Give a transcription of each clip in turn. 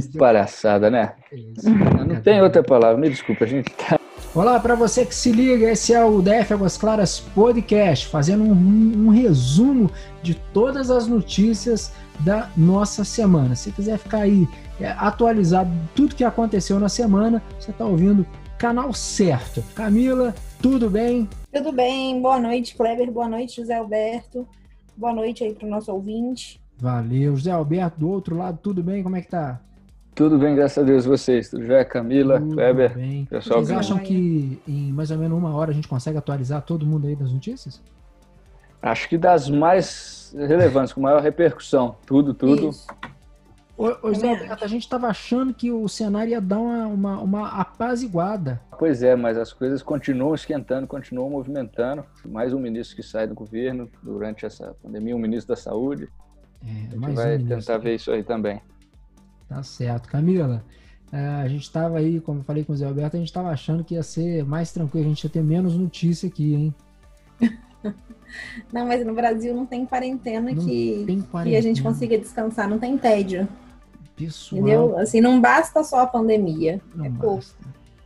Que palhaçada, né? Não tem outra palavra, me desculpa, a gente tá. Olá, para você que se liga, esse é o DF Águas Claras Podcast, fazendo um, um, resumo de todas as notícias da nossa semana. Se quiser ficar aí é, atualizado tudo que aconteceu na semana, você está ouvindo canal certo. Camila, tudo bem? Tudo bem, boa noite, Kleber, boa noite, José Alberto. Boa noite aí para o nosso ouvinte. Valeu. José Alberto, do outro lado, tudo bem? Como é que tá? Tudo bem, graças a Deus. Vocês, tudo já? Camila, tudo Kleber, bem. pessoal. Vocês acham que em mais ou menos uma hora a gente consegue atualizar todo mundo aí das notícias? Acho que das mais relevantes, com maior repercussão. Tudo, tudo. Isso. Ô, José Alberto, a gente estava achando que o cenário ia dar uma, uma, uma apaziguada. Pois é, mas as coisas continuam esquentando, continuam movimentando. Mais um ministro que sai do governo durante essa pandemia, um ministro da Saúde. É, a gente vai um tentar ver isso aí também. Tá certo. Camila, é, a gente estava aí, como eu falei com o Zé Alberto, a gente estava achando que ia ser mais tranquilo, a gente ia ter menos notícia aqui, hein? Não, mas no Brasil não tem quarentena, não que, tem quarentena. que a gente consiga descansar, não tem tédio. Pessoal. Entendeu? Assim, não basta só a pandemia. Não é pouco.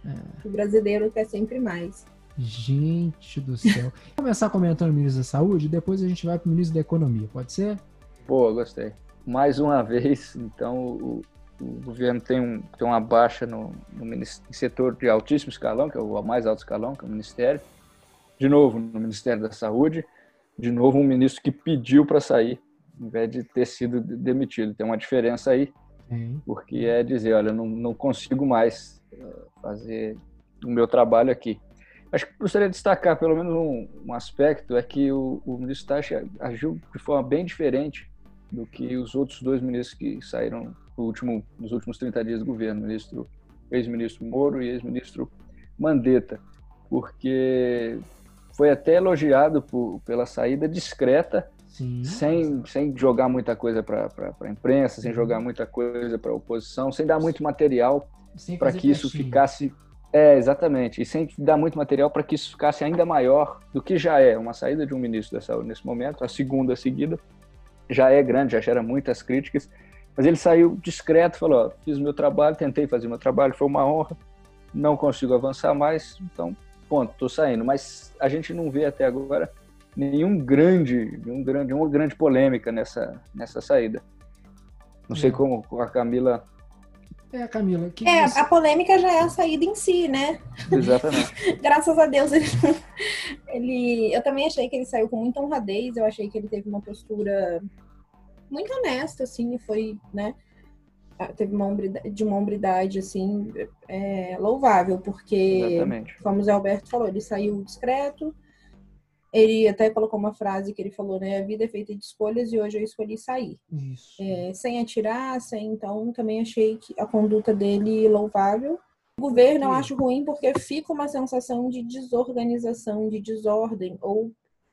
É. O brasileiro quer sempre mais. Gente do céu. Vamos começar comentando o ministro da Saúde, depois a gente vai para o ministro da Economia, pode ser? Pô, gostei. Mais uma vez, então, o, o governo tem, um, tem uma baixa no, no setor de altíssimo escalão, que é o mais alto escalão, que é o Ministério. De novo, no Ministério da Saúde. De novo, um ministro que pediu para sair, ao invés de ter sido demitido. Tem uma diferença aí, porque é dizer, olha, não, não consigo mais eh, fazer o meu trabalho aqui. Acho que gostaria de destacar pelo menos um, um aspecto, é que o, o ministro Tachi agiu de forma bem diferente do que os outros dois ministros que saíram no último, nos últimos 30 dias do governo, ministro ex-ministro Moro e ex-ministro Mandetta, porque foi até elogiado por, pela saída discreta, Sim. sem, sem jogar muita coisa para a imprensa, sem jogar muita coisa para a oposição, sem dar muito material para que isso ficasse. É, exatamente. E sem dar muito material para que isso ficasse ainda maior do que já é uma saída de um ministro da saúde nesse momento, a segunda seguida, já é grande, já gera muitas críticas, mas ele saiu discreto, falou, ó, fiz o meu trabalho, tentei fazer meu trabalho, foi uma honra, não consigo avançar mais, então, ponto, estou saindo. Mas a gente não vê até agora nenhum grande, nenhum grande, nenhuma grande polêmica nessa, nessa saída. Não sei é. como a Camila é, Camila. Que é, a polêmica já é a saída em si, né? Exatamente. Graças a Deus ele, ele. Eu também achei que ele saiu com muita honradez, eu achei que ele teve uma postura muito honesta, assim, foi, né? Teve uma hombridade, de uma hombridade, assim, é, louvável, porque, Exatamente. como o Zé Alberto falou, ele saiu discreto, ele até colocou uma frase que ele falou, né? A vida é feita de escolhas e hoje eu escolhi sair. É, sem atirar, sem. Então, também achei que a conduta dele louvável. O governo eu acho ruim porque fica uma sensação de desorganização, de desordem, ou,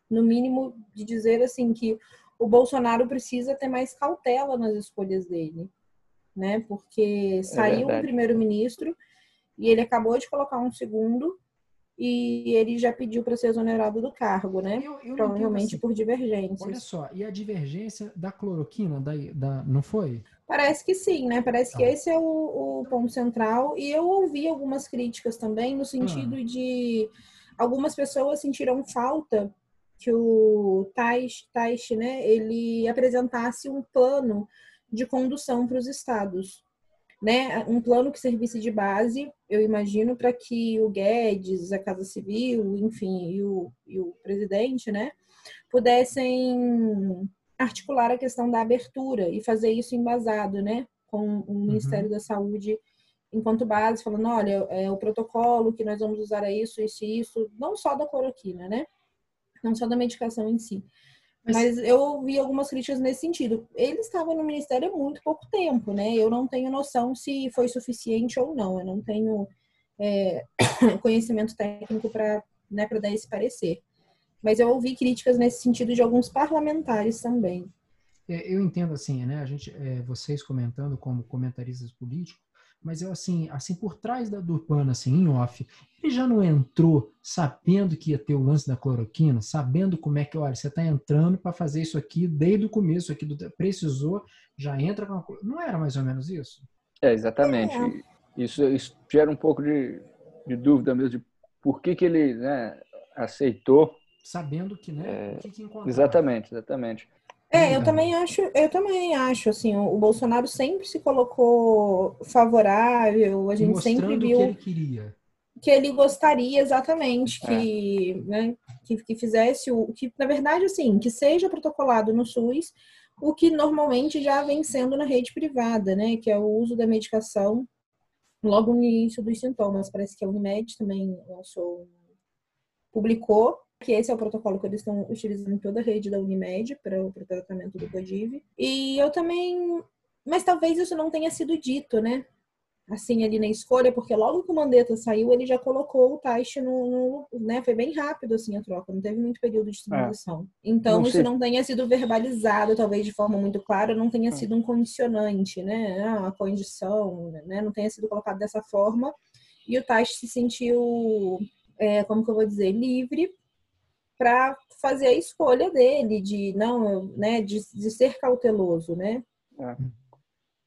no mínimo, de dizer assim que o Bolsonaro precisa ter mais cautela nas escolhas dele, né? Porque é saiu é um primeiro-ministro e ele acabou de colocar um segundo e ele já pediu para ser exonerado do cargo, né? Eu, eu Provavelmente assim, por divergência. Olha só, e a divergência da cloroquina, da, da, não foi? Parece que sim, né? Parece que tá. esse é o, o, ponto central. E eu ouvi algumas críticas também, no sentido ah. de algumas pessoas sentiram falta que o Taish, Taish, né, ele apresentasse um plano de condução para os estados né, um plano que servisse de base, eu imagino, para que o Guedes, a Casa Civil, enfim, e o, e o presidente, né, pudessem articular a questão da abertura e fazer isso embasado, né, com o Ministério uhum. da Saúde enquanto base, falando, olha, é o protocolo que nós vamos usar é isso, isso e isso, não só da cloroquina, né, não só da medicação em si, mas eu ouvi algumas críticas nesse sentido. Ele estava no ministério há muito pouco tempo, né? Eu não tenho noção se foi suficiente ou não. Eu não tenho é, conhecimento técnico para né, dar esse parecer. Mas eu ouvi críticas nesse sentido de alguns parlamentares também. É, eu entendo assim, né? A gente, é, vocês comentando como comentaristas políticos, mas eu assim, assim por trás da, do pano, assim, em off, ele já não entrou sabendo que ia ter o lance da cloroquina, sabendo como é que, olha, você está entrando para fazer isso aqui desde o começo, aqui do, precisou, já entra com a, Não era mais ou menos isso? É, exatamente. É. Isso, isso gera um pouco de, de dúvida mesmo de por que, que ele né, aceitou. Sabendo que, né? É, que que exatamente, exatamente. É, eu também acho, eu também acho, assim, o, Bolsonaro sempre se colocou favorável, a gente Mostrando sempre viu que ele queria. Que ele gostaria exatamente que, é. né, que, que fizesse o que, na verdade, assim, que seja protocolado no SUS o que normalmente já vem sendo na rede privada, né? Que é o uso da medicação logo no início dos sintomas. Parece que a Unimed também lançou, publicou que esse é o protocolo que eles estão utilizando em toda a rede da Unimed para o tratamento do CODIV. E eu também. Mas talvez isso não tenha sido dito, né? Assim, ali na escolha, porque logo que o Mandetta saiu, ele já colocou o Taish no, no, né? Foi bem rápido, assim, a troca, não teve muito período de transição. É. Então, não isso não tenha sido verbalizado, talvez de forma muito clara, não tenha é. sido um condicionante, né? Ah, a condição, né? Não tenha sido colocado dessa forma. E o Taish se sentiu, é, como que eu vou dizer, livre para fazer a escolha dele de não, né, de, de ser cauteloso, né? É.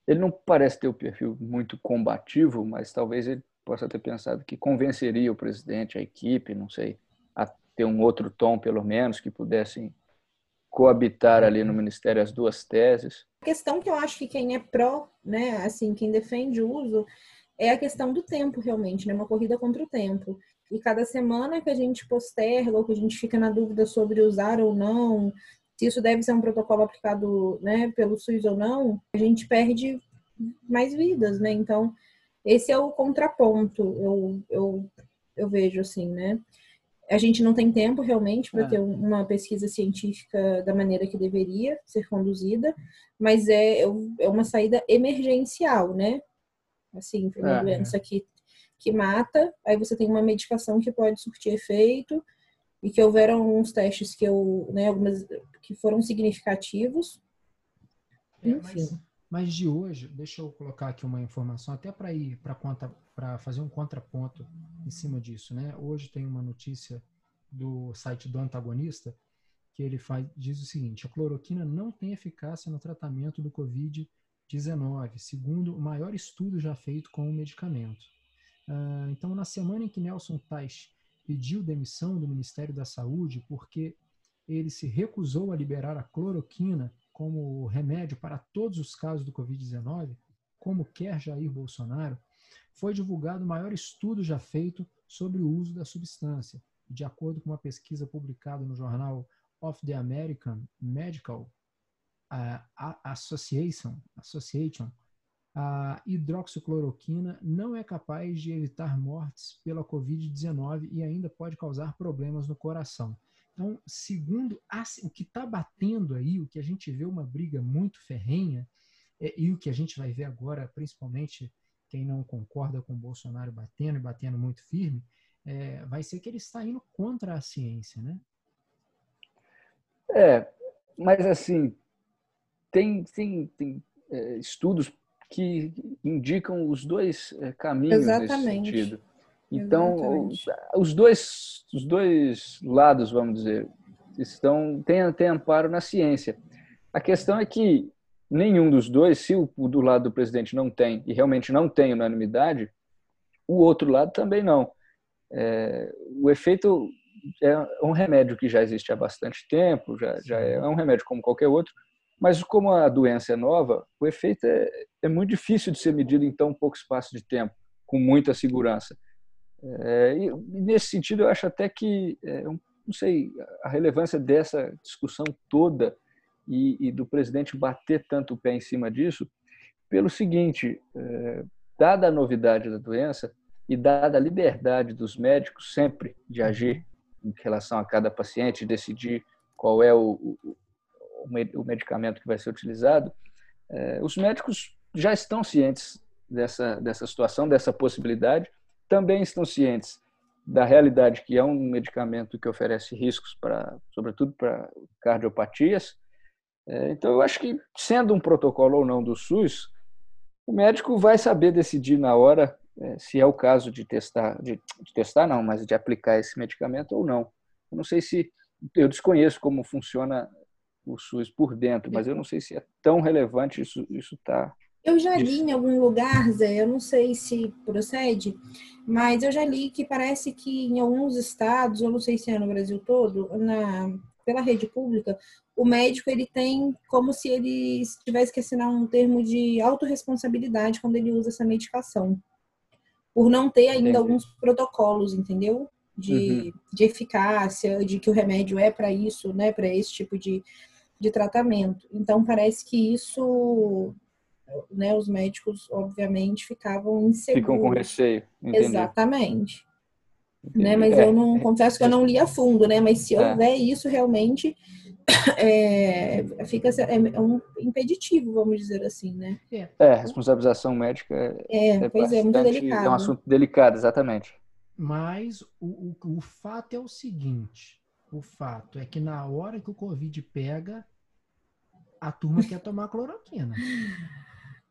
Ele não parece ter o um perfil muito combativo, mas talvez ele possa ter pensado que convenceria o presidente, a equipe, não sei, a ter um outro tom pelo menos que pudessem coabitar ali no ministério as duas teses. A questão que eu acho que quem é pró, né, assim, quem defende o uso é a questão do tempo realmente, né, uma corrida contra o tempo. E cada semana que a gente posterga ou que a gente fica na dúvida sobre usar ou não, se isso deve ser um protocolo aplicado né, pelo SUS ou não, a gente perde mais vidas, né? Então, esse é o contraponto, eu, eu, eu vejo assim, né? A gente não tem tempo realmente para é. ter uma pesquisa científica da maneira que deveria ser conduzida, mas é, é uma saída emergencial, né? Assim, foi uma é. doença que que mata, aí você tem uma medicação que pode surtir efeito e que houveram alguns testes que eu, né, algumas que foram significativos. É, mas, mas, de hoje, deixa eu colocar aqui uma informação até para ir para conta para fazer um contraponto em cima disso, né? Hoje tem uma notícia do site do antagonista que ele faz diz o seguinte: a cloroquina não tem eficácia no tratamento do COVID-19, segundo o maior estudo já feito com o medicamento. Ah, então, na semana em que Nelson Tais pediu demissão do Ministério da Saúde porque ele se recusou a liberar a cloroquina como remédio para todos os casos do Covid-19, como quer Jair Bolsonaro, foi divulgado o maior estudo já feito sobre o uso da substância. De acordo com uma pesquisa publicada no jornal of the American Medical uh, Association, Association a hidroxicloroquina não é capaz de evitar mortes pela Covid-19 e ainda pode causar problemas no coração. Então, segundo a, o que está batendo aí, o que a gente vê uma briga muito ferrenha, é, e o que a gente vai ver agora, principalmente quem não concorda com o Bolsonaro batendo e batendo muito firme, é, vai ser que ele está indo contra a ciência, né? É, mas assim, tem, tem, tem é, estudos que indicam os dois eh, caminhos Exatamente. nesse sentido. Então, os dois, os dois lados, vamos dizer, estão têm, têm amparo na ciência. A questão é que nenhum dos dois, se o do lado do presidente não tem, e realmente não tem unanimidade, o outro lado também não. É, o efeito é um remédio que já existe há bastante tempo, já, já é um remédio como qualquer outro, mas como a doença é nova, o efeito é, é muito difícil de ser medido em tão pouco espaço de tempo, com muita segurança. É, e, nesse sentido, eu acho até que, é, não sei, a relevância dessa discussão toda e, e, do presidente bater tanto o pé em cima disso, pelo seguinte, é, dada a novidade da doença e dada a liberdade dos médicos sempre de agir em relação a cada paciente, decidir qual é o, o medicamento que vai ser utilizado, é, os médicos já estão cientes dessa, dessa situação, dessa possibilidade, também estão cientes da realidade que é um medicamento que oferece riscos para, sobretudo para cardiopatias. É, então, eu acho que sendo um protocolo ou não do SUS, o médico vai saber decidir na hora é, se é o caso de testar, de, de, testar não, mas de aplicar esse medicamento ou não. Eu não sei se eu desconheço como funciona o SUS por dentro, mas eu não sei se é tão relevante isso isso tá Eu já li em algum lugar, Zé, eu não sei se procede, mas eu já li que parece que em alguns estados, eu não sei se é no Brasil todo, na, pela rede pública, o médico ele tem como se ele tivesse que assinar um termo de autorresponsabilidade quando ele usa essa medicação. Por não ter ainda Entendi. alguns protocolos, entendeu? De, uhum. de eficácia, de que o remédio é para isso, né? Para esse tipo de, de tratamento. Então, parece que isso né, os médicos, obviamente, ficavam inseguros. Ficam com receio. Entendi. Exatamente. Né, mas é, eu não é, confesso que eu não li a fundo, né? Mas se é. houver isso realmente é, fica é, é um impeditivo, vamos dizer assim, né? É, é responsabilização médica é, é, pois é, muito delicado. É um assunto delicado, exatamente. Mas o, o, o fato é o seguinte: o fato é que na hora que o Covid pega, a turma quer tomar cloroquina.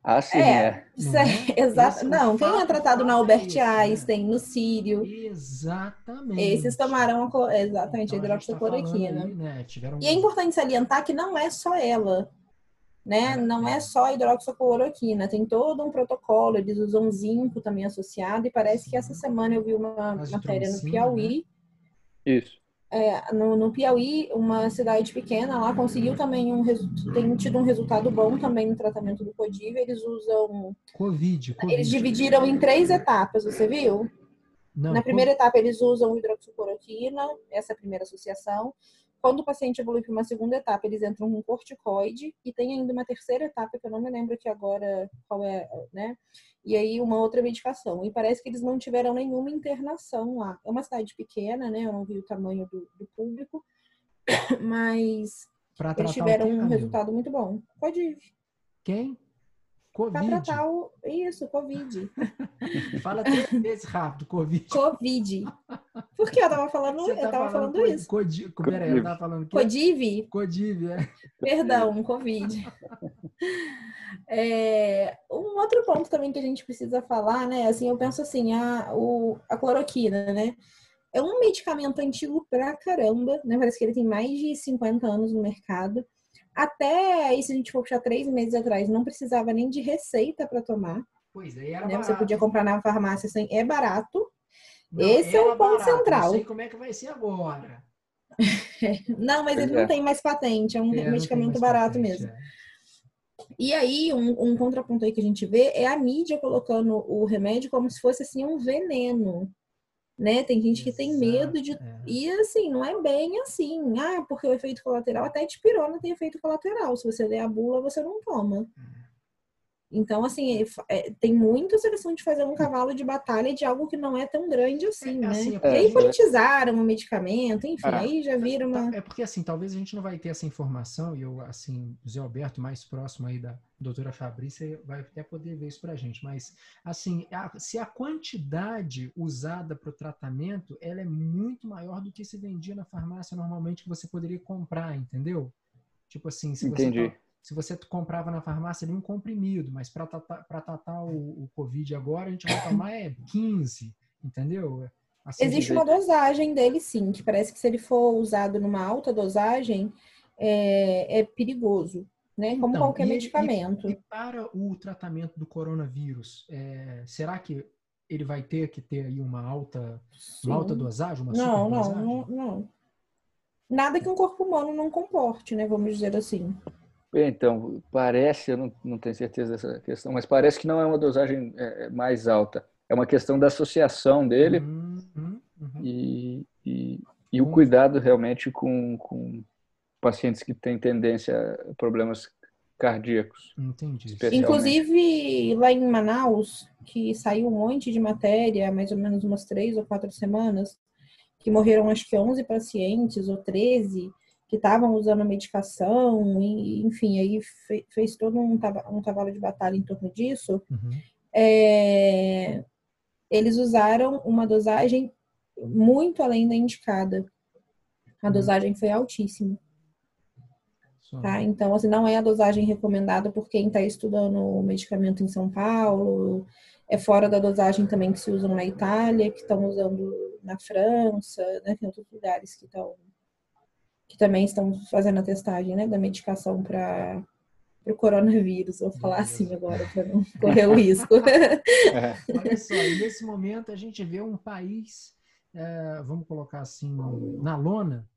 Ah, sim, é. é. Exato. Não, quem é tratado na Albert é Einstein, no Sírio. Exatamente. Esses tomaram a, exatamente então, a hidroxicloroquina. Tá né? Tiveram... E é importante salientar que não é só ela. Né? É, não é, só a hidroxicloroquina, tem todo um protocolo, eles usam zinco também associado, e parece que essa semana eu vi uma matéria no Piauí. Né? Isso é, no, no, Piauí, uma cidade pequena lá conseguiu também um tem tido um resultado bom também no tratamento do COVID. Eles usam COVID, COVID. Eles dividiram em três etapas, você viu? Não, Na primeira etapa eles usam hidroxicloroquina, essa é a primeira associação. Quando o paciente evolui para uma segunda etapa, eles entram com corticoide e tem ainda uma terceira etapa que eu não me lembro aqui agora qual é, né? E aí uma outra medicação. E parece que eles não tiveram nenhuma internação lá. É uma cidade pequena, né? Eu não vi o tamanho do, do público, mas eles tiveram um resultado muito bom. Pode ir. Quem? Covid. Pra tratar o... Isso, Covid. Fala três vezes rápido, Covid. Covid. Por que eu tava falando, Você eu tá tava falando, falando isso? Codi... Peraí, eu tava falando que... Codiv? Codiv, é. Perdão, Covid. É, um outro ponto também que a gente precisa falar, né? Assim, eu penso assim, a, o, a cloroquina, né? É um medicamento antigo pra caramba, né? Parece que ele tem mais de 50 anos no mercado. Até aí, se a gente for puxar três meses atrás, não precisava nem de receita para tomar. Pois é, era né? barato. Você podia comprar na farmácia sem. É barato. Não, Esse é o ponto barato. central. Não sei como é que vai ser agora. não, mas ele não é. tem mais patente, é um é, medicamento barato patente, mesmo. É. E aí, um, um, contraponto aí que a gente vê é a mídia colocando o remédio como se fosse assim um veneno né? Tem gente que tem medo de. É. E assim, não é bem assim. Ah, porque o efeito colateral, até de pirona tem efeito colateral. Se você der a bula, você não toma. É. Então, assim, é, tem muita seleção de fazer um cavalo de batalha de algo que não é tão grande assim, é, né? Assim, é, e aí politizaram o medicamento, enfim, é. aí já viram uma... É porque, assim, talvez a gente não vai ter essa informação, e eu, assim, o Zé Alberto, mais próximo aí da doutora Fabrícia, vai até poder ver isso pra gente, mas, assim, a, se a quantidade usada para o tratamento, ela é muito maior do que se vendia na farmácia normalmente que você poderia comprar, entendeu? Tipo assim, se Entendi. você se você comprava na farmácia ali um comprimido, mas para tratar, tratar o, o, Covid agora, a gente vai tomar é 15, entendeu? Assim, Existe uma dosagem dele, sim, que parece que se ele for usado numa alta dosagem, é, é perigoso, né? Como então, qualquer e, medicamento. E, e, para o tratamento do coronavírus, é, será que ele vai ter que ter aí uma alta, uma alta dosagem? Uma não, não, não, não. Nada que um corpo humano não comporte, né? Vamos dizer assim. Então, parece, eu não, não tenho certeza dessa questão, mas parece que não é uma dosagem é, é mais alta. É uma questão da associação dele uhum, uhum. E, e, e, o cuidado realmente com, com pacientes que têm tendência a problemas cardíacos. Entendi. Inclusive, lá em Manaus, que saiu um monte de matéria, mais ou menos umas três ou quatro semanas, que morreram acho que 11 pacientes ou 13 que estavam usando a medicação, e, enfim, aí fe, fez todo um, um cavalo de batalha em torno disso. Uhum. É, eles usaram uma dosagem muito além da indicada. A uhum. dosagem foi altíssima. Tá? Então, assim, não é a dosagem recomendada por quem está estudando o medicamento em São Paulo, é fora da dosagem também que se usam na Itália, que estão usando na França, né? Tem outros lugares que estão que também estão fazendo a testagem né, da medicação para o coronavírus. Vou falar assim agora para não correr o risco. É. Olha só, e nesse momento a gente vê um país, é, vamos colocar assim, na lona.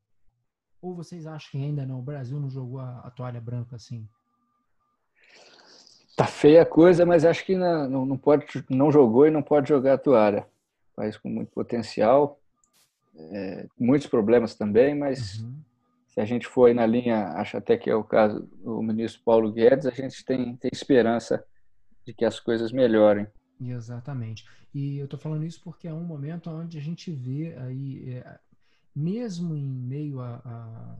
Ou vocês acham que ainda não? O Brasil não jogou a, a toalha branca assim? Tá feia a coisa, mas acho que não, não pode, não jogou e não pode jogar a toalha. País com muito potencial, é, muitos problemas também, mas uhum. Se a gente for aí na linha, acho até que é o caso do ministro Paulo Guedes, a gente tem, tem esperança de que as coisas melhorem. Exatamente. E eu estou falando isso porque é um momento onde a gente vê aí, é, mesmo em meio a, a,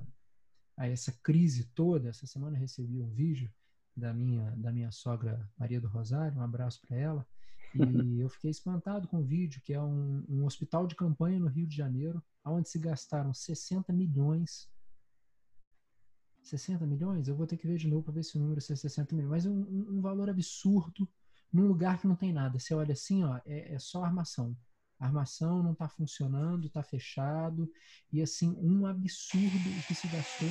a, essa crise toda, essa semana eu recebi um vídeo da minha, da minha sogra Maria do Rosário, um abraço para ela, e eu fiquei espantado com o vídeo, que é um, um, hospital de campanha no Rio de Janeiro, onde se gastaram 60 milhões. 60 milhões? Eu vou ter que ver de novo para ver se o número é 60 milhões, mas é um, um, valor absurdo num lugar que não tem nada. Você olha assim, ó, é, é só armação. A armação não está funcionando, está fechado, e assim, um absurdo o que se gastou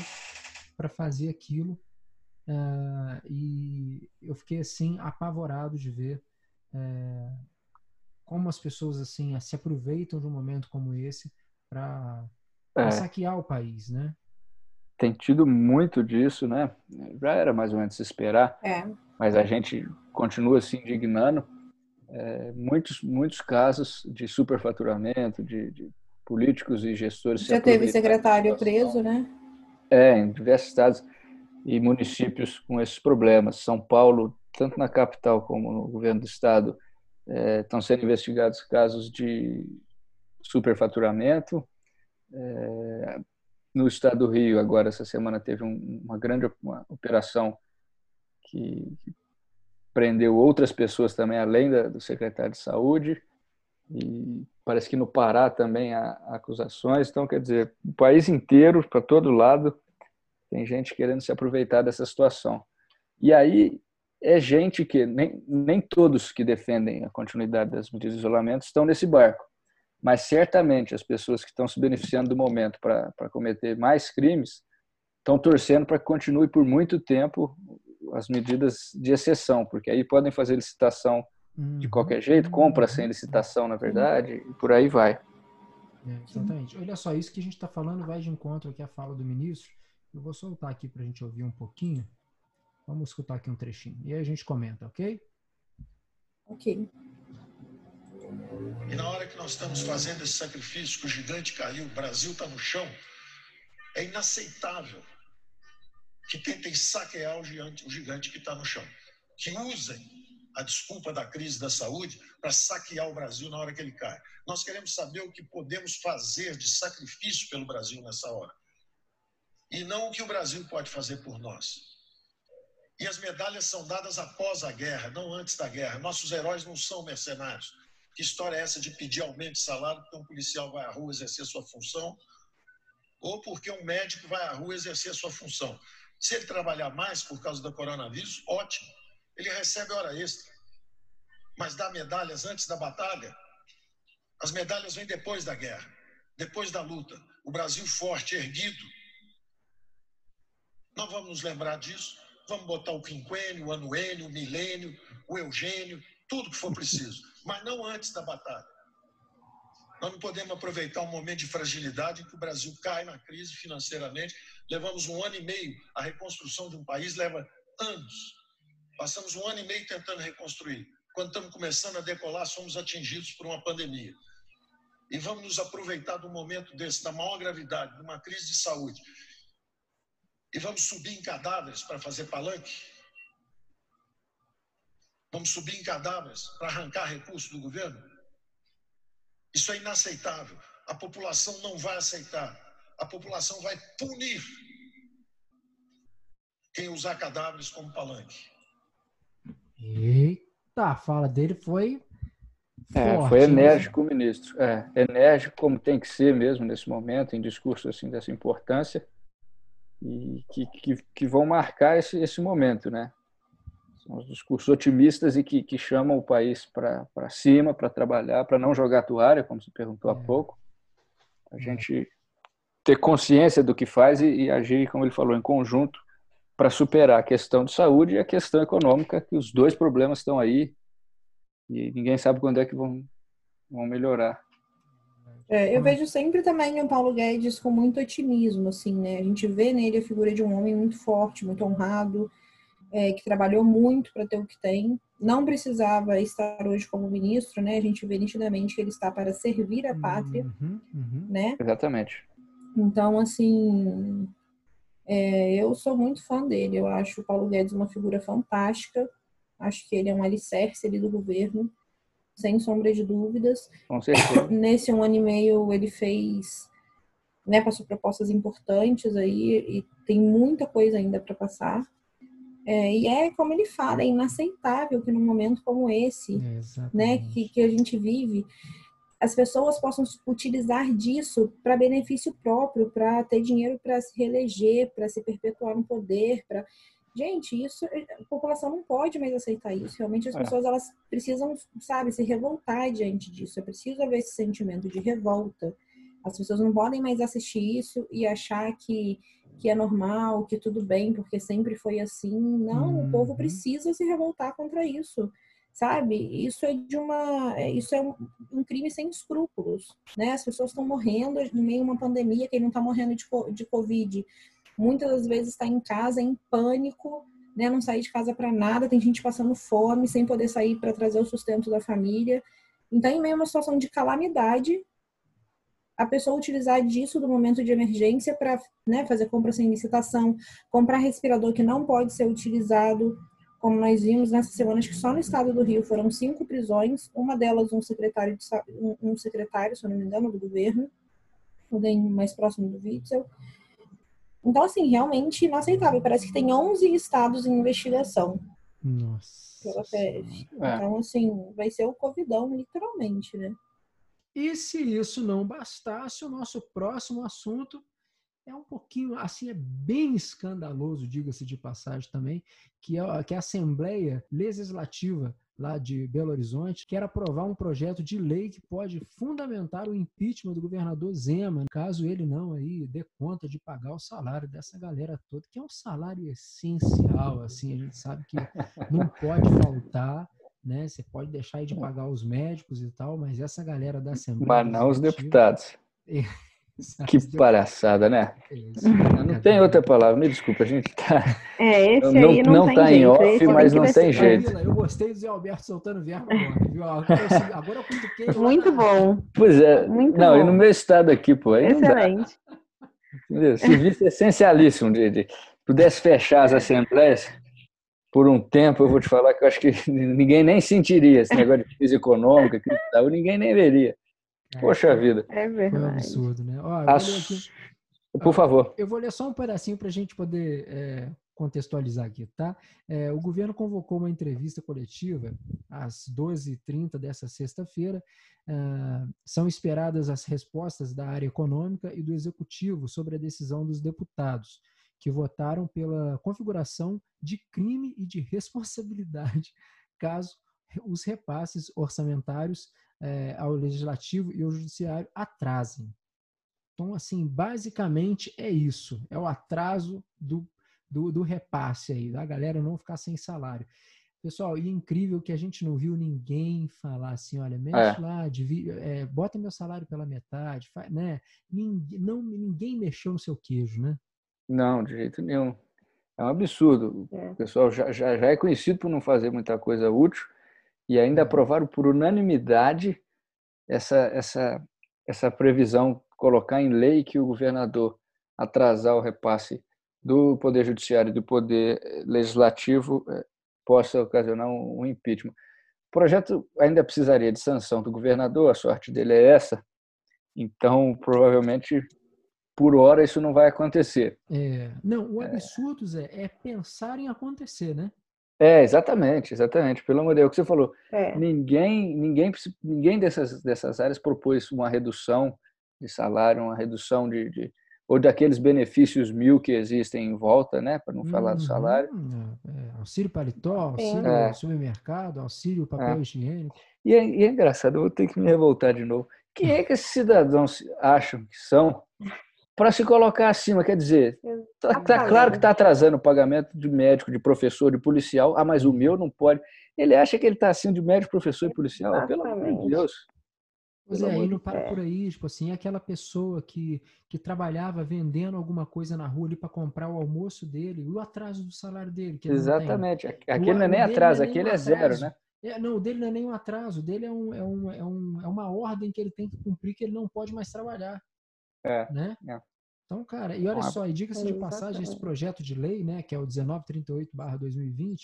para fazer aquilo. Uh, e eu fiquei assim apavorado de ver é, como as pessoas assim se aproveitam de um momento como esse para é. saquear o país, né? Tem tido muito disso, né? Já era mais ou menos se esperar, é. mas a gente continua se indignando. É, muitos, muitos casos de superfaturamento, de, de políticos e gestores. Já teve secretário preso, né? É, em diversos estados e municípios com esses problemas. São Paulo tanto na capital como no governo do estado, é, estão sendo investigados casos de superfaturamento. É, no estado do Rio, agora, essa semana, teve um, uma grande uma operação que, prendeu outras pessoas também, além da, do secretário de saúde. E parece que no Pará também há acusações. Então, quer dizer, o país inteiro, para todo lado, tem gente querendo se aproveitar dessa situação. E aí é gente que nem, nem todos que defendem a continuidade das medidas de isolamento estão nesse barco, mas certamente as pessoas que estão se beneficiando do momento para cometer mais crimes estão torcendo para que continue por muito tempo as medidas de exceção, porque aí podem fazer licitação de uhum. qualquer jeito, compra sem licitação, na verdade, e por aí vai. É, exatamente. Olha só, isso que a gente está falando vai de encontro aqui à fala do ministro. Eu vou soltar aqui para a gente ouvir um pouquinho. Vamos escutar aqui um trechinho. E aí a gente comenta, ok? Ok. E na hora que nós estamos fazendo esse sacrifício, que o gigante caiu, o Brasil está no chão, é inaceitável que tentem saquear o gigante, que está no chão. Que usem a desculpa da crise da saúde para saquear o Brasil na hora que ele cai. Nós queremos saber o que podemos fazer de sacrifício pelo Brasil nessa hora. E não o que o Brasil pode fazer por nós. E as medalhas são dadas após a guerra, não antes da guerra. Nossos heróis não são mercenários. Que história é essa de pedir aumento de salário porque um policial vai à rua exercer sua função ou porque um médico vai à rua exercer sua função? Se ele trabalhar mais por causa do coronavírus, ótimo. Ele recebe hora extra. Mas dá medalhas antes da batalha? As medalhas vêm depois da guerra, depois da luta. O Brasil forte, erguido. Não vamos nos lembrar disso Vamos botar o quinquênio, o anuênio, o milênio, o eugênio, tudo que for preciso, mas não antes da batalha. Nós não podemos aproveitar um momento de fragilidade em que o Brasil cai na crise financeiramente. Levamos um ano e meio, a reconstrução de um país leva anos. Passamos um ano e meio tentando reconstruir. Quando estamos começando a decolar, somos atingidos por uma pandemia. E vamos nos aproveitar do momento desse, da maior gravidade, de uma crise de saúde, e vamos subir em cadáveres para fazer palanque? Vamos subir em cadáveres para arrancar recursos do governo? Isso é inaceitável. A população não vai aceitar. A população vai punir quem usar cadáveres como palanque. Eita, a fala dele foi. É, forte, foi enérgico, né? ministro. É, enérgico como tem que ser mesmo nesse momento, em discurso assim dessa importância e que, que, que vão marcar esse, esse momento, né? Os discursos otimistas e que, que chamam o país para cima, para trabalhar, para não jogar toalha, como você perguntou há é. pouco. A é. gente ter consciência do que faz e, e, agir, como ele falou, em conjunto para superar a questão de saúde e a questão econômica, que os dois problemas estão aí e ninguém sabe quando é que vão, vão melhorar. É, eu vejo sempre também o Paulo Guedes com muito otimismo, assim, né? A gente vê nele a figura de um homem muito forte, muito honrado, é, que trabalhou muito para ter o que tem. Não precisava estar hoje como ministro, né? A gente vê nitidamente que ele está para servir a pátria, uhum, uhum. né? Exatamente. Então, assim, é, eu sou muito fã dele. Eu acho o Paulo Guedes uma figura fantástica. Acho que ele é um alicerce ali do governo sem sombra de dúvidas. Com certeza. Nesse um ano e meio ele fez, né, passou propostas importantes aí e tem muita coisa ainda para passar. É, e é como ele fala, é inaceitável que num momento como esse, né, que, que a gente vive, as pessoas possam utilizar disso para benefício próprio, para ter dinheiro para se reeleger, para se perpetuar no poder, para Gente, isso a população não pode mais aceitar isso. Realmente as é. pessoas elas precisam, sabe, se revoltar diante disso. É preciso haver esse sentimento de revolta. As pessoas não podem mais assistir isso e achar que, que é normal, que tudo bem, porque sempre foi assim. Não, uhum. o povo precisa se revoltar contra isso. Sabe? Isso é de uma. É, isso é um, um crime sem escrúpulos. Né? As pessoas estão morrendo no meio de uma pandemia, quem não está morrendo de, de Covid muitas das vezes está em casa em pânico, né, não sair de casa para nada, tem gente passando fome, sem poder sair para trazer o sustento da família. Então, em meio a uma situação de calamidade, a pessoa utilizar disso do momento de emergência para né, fazer compra sem licitação, comprar respirador que não pode ser utilizado, como nós vimos nessa semana, acho que só no estado do Rio foram cinco prisões, uma delas um secretário, de, um secretário, se eu não me engano, do governo, alguém mais próximo do Witzel, então, assim, realmente inaceitável. Parece que tem 11 estados em investigação. Nossa. Pela PF. É. Então, assim, vai ser o Covidão, literalmente, né? E se isso não bastasse, o nosso próximo assunto é um pouquinho, assim, é bem escandaloso, diga-se de passagem também, que é, que é a Assembleia Legislativa lá de Belo Horizonte, quer aprovar um projeto de lei que pode fundamentar o impeachment do governador Zema, caso ele não aí dê conta de pagar o salário dessa galera toda, que é um salário essencial, assim, a gente sabe que não pode faltar, né? Você pode deixar de pagar os médicos e tal, mas essa galera da Assembleia... Mas não os deputados. Que palhaçada, né? Não tem outra palavra, me desculpa, a gente tá. É, esse não, aí não, não tá em off, mas não tem jeito. Eu gostei do Zé Alberto soltando verbo agora, viu? Agora eu cutuquei. Muito bom. Pois é. Muito não, bom. e no meu estado aqui, pô. Aí Excelente. Entendeu? Serviço essencialíssimo de, de pudesse fechar as assembleias por um tempo, eu vou te falar que eu acho que ninguém nem sentiria esse negócio de crise econômica, crise de saúde, ninguém nem veria. É. Poxa vida. É verdade. Foi um absurdo, né? Ó, As... Por favor. Eu vou ler só um pedacinho para a gente poder é, contextualizar aqui, tá? É, o governo convocou uma entrevista coletiva às 12h30 dessa sexta-feira. Uh, são esperadas as respostas da área econômica e do executivo sobre a decisão dos deputados, que votaram pela configuração de crime e de responsabilidade caso os repasses orçamentários é, ao legislativo e ao judiciário atrasem. Então, assim, basicamente é isso, é o atraso do, do, do repasse aí, da galera não ficar sem salário. Pessoal, e é incrível que a gente não viu ninguém falar assim, olha, mexe é. lá, divide, é, bota meu salário pela metade, faz, né? Ninguém, não, ninguém mexeu no seu queijo, né? Não, de jeito nenhum. É um absurdo. É. O pessoal já, já, já é conhecido por não fazer muita coisa útil e ainda aprovaram por unanimidade essa, essa, essa previsão, colocar em lei que o governador atrasar o repasse do Poder Judiciário e do Poder Legislativo eh, possa ocasionar um impeachment. O projeto ainda precisaria de sanção do governador, a sorte dele é essa, então provavelmente por hora isso não vai acontecer. É, não, o absurdo, Zé, é pensar em acontecer, né? É, exatamente, exatamente. Pelo amor de Deus, o que você falou. É. Ninguém, ninguém, ninguém dessas, dessas áreas propôs uma redução de salário, uma redução de, de ou daqueles benefícios mil que existem em volta, né, para não falar do salário. É, é, auxílio paletó, auxílio é. supermercado, auxílio papel é. higiênico. E é, e é engraçado, eu vou ter que me revoltar de novo. Quem é que esses cidadãos acham que são para se colocar acima, quer dizer, tá, tá claro que está atrasando o pagamento de médico, de professor, de policial. Ah, mas o meu não pode. Ele acha que ele está acima de médico, professor e policial. Exatamente. Pelo amor de Deus. Pois é, aí não para por aí, tipo assim, aquela pessoa que, que trabalhava vendendo alguma coisa na rua ali para comprar o almoço dele, o atraso do salário dele. Exatamente. Aquele o, não é nem atraso, é aquele é, zero, né? É, não, o dele não é nem um atraso, o dele é, um, é, um, é, um, é uma ordem que ele tem que cumprir que ele não pode mais trabalhar. É. Né? É. Então, cara, e olha só, e diga-se de passagem, esse projeto de lei, né, que é o 1938-2020,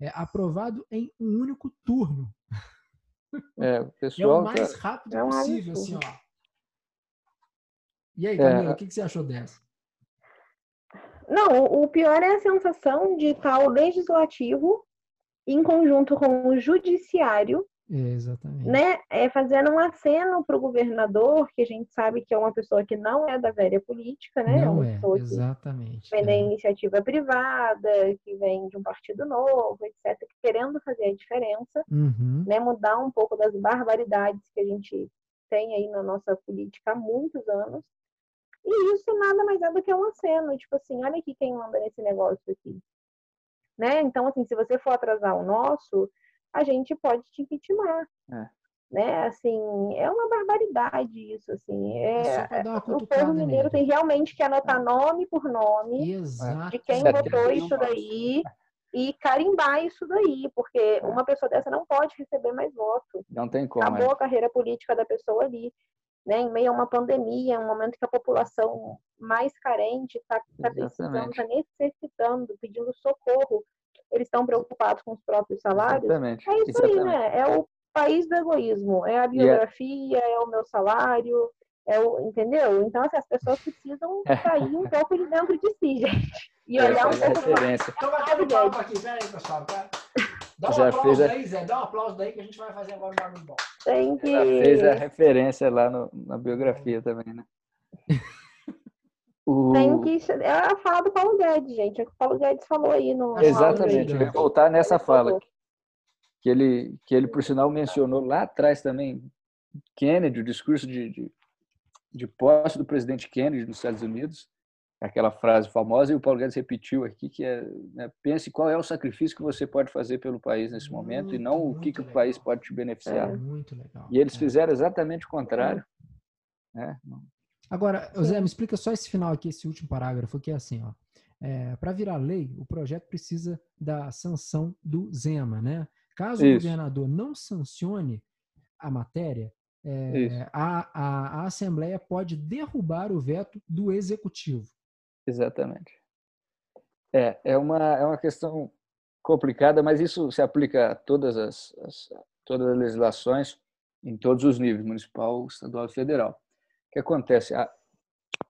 é aprovado em um único turno. É, o pessoal. É o mais rápido é possível, assim, ó. E aí, Camila, é. o que, que você achou dessa? Não, o pior é a sensação de estar o legislativo em conjunto com o judiciário Exatamente. Né? É fazendo um aceno para o governador, que a gente sabe que é uma pessoa que não é da velha política, né? É não é, uma é exatamente. Vem da é. iniciativa privada, que vem de um partido novo, etc., querendo fazer a diferença, uhum. né? Mudar um pouco das barbaridades que a gente tem aí na nossa política há muitos anos. E isso nada mais é do que um aceno, tipo assim, olha aqui quem manda nesse negócio aqui. Né? Então, assim, se você for atrasar o nosso, a gente pode te impeachment. É. Né? Assim, é uma barbaridade isso, assim. É, o povo mineiro nele. tem realmente que anotar é. nome por nome Exato. de quem votou isso daí e carimbar isso daí, porque é. uma pessoa dessa não pode receber mais voto. Não tem como. Acabou é. a carreira política da pessoa ali. Né, em meio a uma pandemia, um momento que a população mais carente está tá precisando, está necessitando, pedindo socorro eles estão preocupados com os próprios salários. Exatamente. É isso Exatamente. aí, né? É o país do egoísmo, é a biografia, é... é o meu salário, é o, entendeu? Então, assim, as pessoas precisam sair um pouco de dentro de si, gente. E é, olhar um pouco referência. Então, batendo palma aqui, peraí, pessoal. Tá? Dá um Já aplauso fez a... daí, Zé. Dá um aplauso daí que a gente vai fazer agora um barulho bom. Tem que... Já fez a referência lá no, na biografia também, né? O... Tem que. É a fala do Paulo Guedes, gente. É o que o Paulo Guedes falou aí no. Exatamente. Eu ia voltar nessa fala. Que ele, que ele, por sinal, mencionou lá atrás também Kennedy, o discurso de, de, de posse do presidente Kennedy nos Estados Unidos, aquela frase famosa, e o Paulo Guedes repetiu aqui, que é né, pense qual é o sacrifício que você pode fazer pelo país nesse momento muito, e não o que, que o país pode te beneficiar. É, muito legal. E eles é. fizeram exatamente o contrário. Né? Agora, Zé, me explica só esse final aqui, esse último parágrafo, que é assim, ó. É, para virar lei, o projeto precisa da sanção do Zema, né? Caso Isso. o governador não sancione a matéria, é, a, a, a, Assembleia pode derrubar o veto do Executivo. Exatamente. É, é, uma, é uma questão complicada, mas isso se aplica a todas as, as todas as legislações em todos os níveis, municipal, estadual e federal que acontece? A,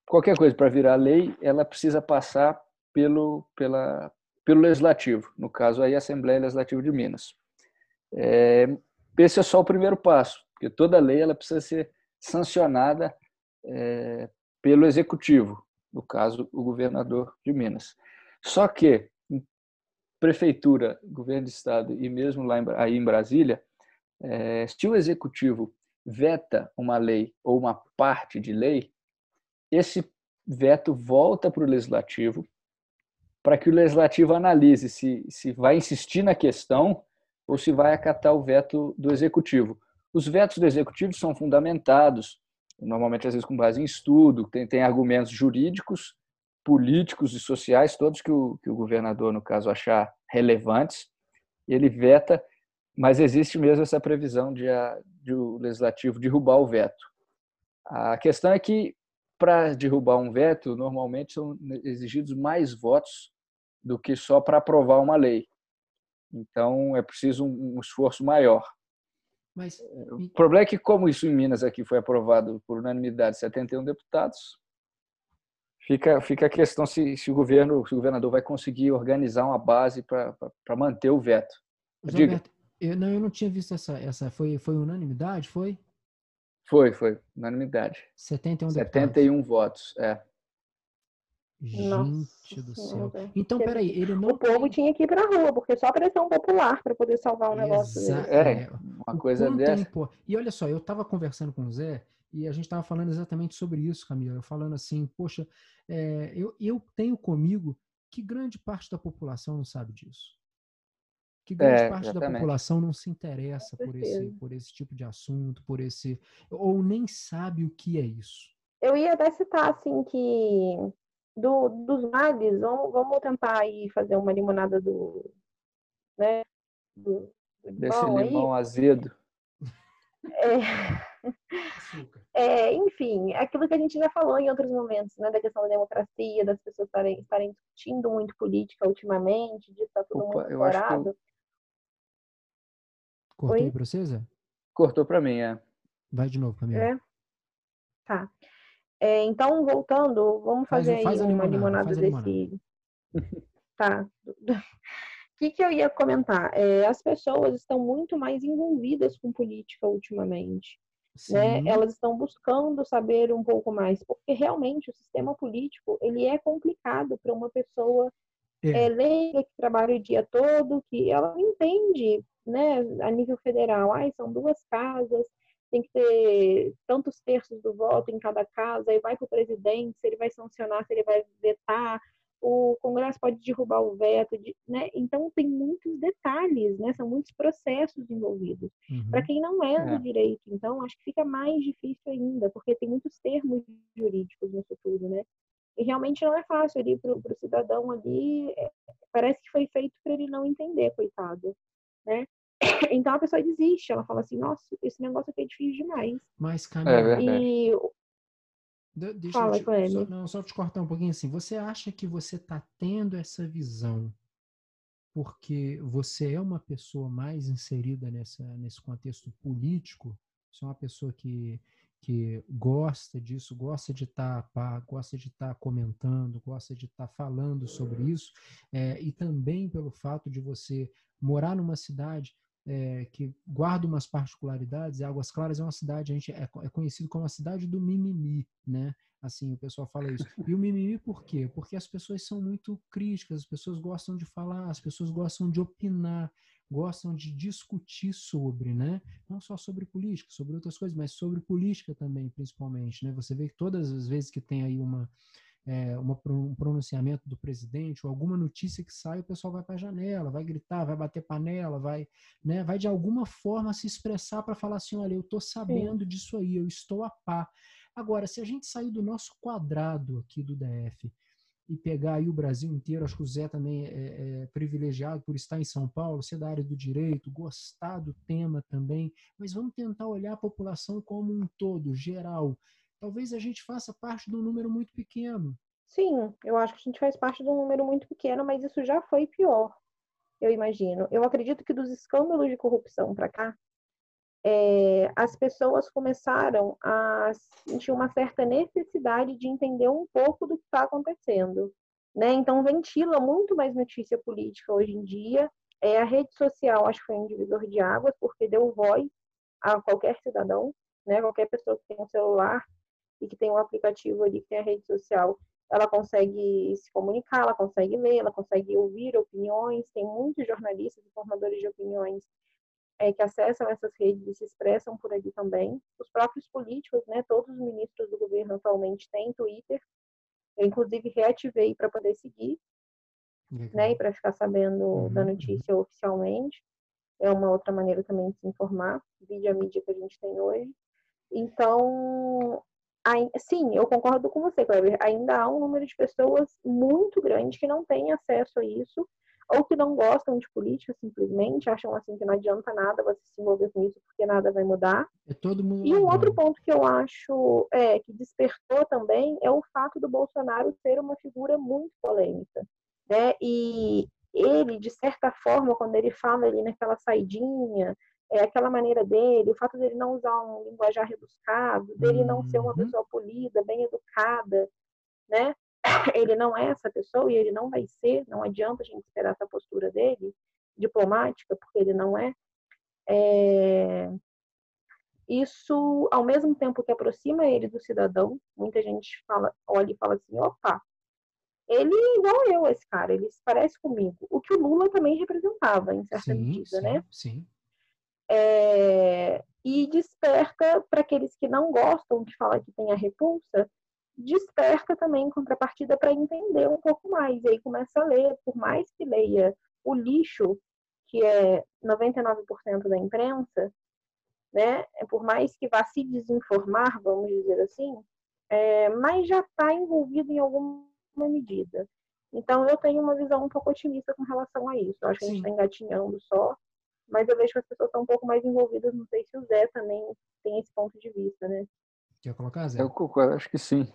qualquer coisa para virar lei, ela precisa passar pelo, pela, pelo legislativo, no caso aí a Assembleia Legislativa de Minas. É, esse é só o primeiro passo, porque toda lei ela precisa ser sancionada é, pelo executivo, no caso o governador de Minas. Só que prefeitura, governo de estado e mesmo lá em, aí em Brasília, é, se o executivo veta uma lei ou uma parte de lei, esse veto volta para o legislativo para que o legislativo analise se, se vai insistir na questão ou se vai acatar o veto do executivo. Os vetos do executivo são fundamentados, normalmente às vezes com base em estudo, tem, tem argumentos jurídicos, políticos e sociais, todos que o, que o governador, no caso, achar relevantes, ele veta mas existe mesmo essa previsão de, a, de o legislativo derrubar o veto. A questão é que, para derrubar um veto, normalmente são exigidos mais votos do que só para aprovar uma lei. Então, é preciso um, um esforço maior. Mas... O problema é que, como isso em Minas aqui foi aprovado por unanimidade, 71 deputados, fica, fica a questão se, se, o governo, se o governador vai conseguir organizar uma base para manter o veto. Diga. Eu não, eu não tinha visto essa. essa foi, foi unanimidade? Foi? Foi, foi. Unanimidade. 71 71 votos, é. Gente Nossa, do céu. Então, peraí, ele não. O povo tinha que ir pra rua, porque só pressão popular para poder salvar o um negócio Exa... É, uma coisa dessa. E olha só, eu tava conversando com o Zé E a gente estava falando exatamente sobre isso, Camila. Falando assim, poxa, é, eu, eu tenho comigo que grande parte da população não sabe disso. Que grande É, parte da exatamente. população não se interessa por esse, por esse tipo de assunto, por esse. ou nem sabe o que é isso. Eu ia até citar, assim, que do, dos males, vamos, vamos tentar aí fazer uma limonada do, né, do, do Desse limão aí. limão azedo. É, Açúcar. é, enfim, aquilo que a gente já falou em outros momentos, né, da questão da democracia, das pessoas estarem, estarem discutindo muito política ultimamente, de estar tudo Opa, muito eu acho que eu- explorado. Cortei Oi? para você, Zé? Cortou para mim, é. Vai de novo, Camila. É. Tá. É, então, voltando, vamos Faz fazer faz aí uma limonada, limonada desse. Tá. O que, que eu ia comentar? É, as pessoas estão muito mais envolvidas com política ultimamente. né? Elas estão buscando saber um pouco mais, porque realmente o sistema político ele é complicado para uma pessoa É. é, leiga que trabalha o dia todo, que ela não entende, né, a nível federal, ai, são duas casas, tem que ter tantos terços do voto em cada casa, aí vai para o presidente, se ele vai sancionar, se ele vai vetar, o Congresso pode derrubar o veto, de- né? Então tem muitos detalhes, né? São muitos processos envolvidos. Uhum. Para quem não é, É. do direito, então, acho que fica mais difícil ainda, porque tem muitos termos jurídicos nisso tudo, né? E realmente não é fácil ali para o cidadão ali, é, parece que foi feito para ele não entender, coitado, né? Então a pessoa desiste, ela fala assim, nossa, esse negócio aqui é difícil demais. Mas, É Camila, verdade. E de- deixa Fala, eu te, só, não, só te cortar um pouquinho assim. Você acha que você está tendo essa visão porque você é uma pessoa mais inserida nessa, nesse contexto político? Você é uma pessoa que, que gosta disso, gosta de estar par, gosta de estar comentando, gosta de estar falando sobre isso, é, e também pelo fato de você morar numa cidade é, que guarda umas particularidades, Águas Claras é uma cidade, a gente é, é conhecido como a cidade do mimimi, né? Assim, o pessoal fala isso. E o mimimi por quê? Porque as pessoas são muito críticas, as pessoas gostam de falar, as pessoas gostam de opinar, gostam de discutir sobre, né? Não só sobre política, sobre outras coisas, mas sobre política também, principalmente, né? Você vê que todas as vezes que tem aí uma é, uma um pronunciamento do presidente ou alguma notícia que sai, o pessoal vai para a janela, vai gritar, vai bater panela, vai, né, vai de alguma forma se expressar para falar assim, olha, eu estou sabendo disso aí, eu estou a par. Agora, se a gente sair do nosso quadrado aqui do DF e pegar aí o Brasil inteiro, acho que o Zé também é, é privilegiado por estar em São Paulo, ser da área do direito, gostar do tema também, mas vamos tentar olhar a população como um todo, geral. Talvez a gente faça parte de um número muito pequeno. sim, eu acho que a gente faz parte de um número muito pequeno, mas isso já foi pior, eu imagino. Eu acredito que dos escândalos de corrupção para cá, é, as pessoas começaram a sentir uma certa necessidade de entender um pouco do que está acontecendo. Né? Então, ventila muito mais notícia política hoje em dia. É, a rede social, acho que foi um divisor de águas, porque deu voz a qualquer cidadão, né? qualquer pessoa que tem um celular e que tem um aplicativo ali que tem a rede social, ela consegue se comunicar, ela consegue ler, ela consegue ouvir opiniões. Tem muitos jornalistas e formadores de opiniões é, que acessam essas redes e se expressam por ali também. Os próprios políticos, né, todos os ministros do governo atualmente têm Twitter. Eu, inclusive, reativei para poder seguir, né, e para ficar sabendo Uhum, da uhum. notícia oficialmente. É uma outra maneira também de se informar, vídeo a mídia que a gente tem hoje. Então, sim, eu concordo com você, Kleber. Ainda há um número de pessoas muito grande que não têm acesso a isso, ou que não gostam de política simplesmente, acham assim que não adianta nada você se envolver com isso porque nada vai mudar. É. E um outro ponto que eu acho é, que despertou também é o fato do Bolsonaro ser uma figura muito polêmica. Né? E ele, de certa forma, quando ele fala ali naquela saidinha, é, aquela maneira dele, o fato dele não usar um linguajar rebuscado, dele não ser uma Uhum. pessoa polida, bem educada, né? Ele não é essa pessoa e ele não vai ser, não adianta a gente esperar essa postura dele, diplomática, porque ele não é. É, isso, ao mesmo tempo que aproxima ele do cidadão, muita gente fala, olha e fala assim, opa, ele é igual eu, esse cara, ele se parece comigo. O que o Lula também representava, em certa Sim, medida, sim, né? sim. É, e desperta para aqueles que não gostam de falar que tem a repulsa, desperta também em contrapartida para entender um pouco mais. E aí começa a ler, por mais que leia o lixo, que é 99% da imprensa, né? Por mais que vá se desinformar, vamos dizer assim, é, mas já está envolvido em alguma medida. Então eu tenho uma visão um pouco otimista com relação a isso. Eu acho que Sim. a gente está engatinhando só, mas eu vejo que as pessoas estão um pouco mais envolvidas. Não sei se o Zé também tem esse ponto de vista, né? Quer colocar, Zé? Eu concordo, acho que sim.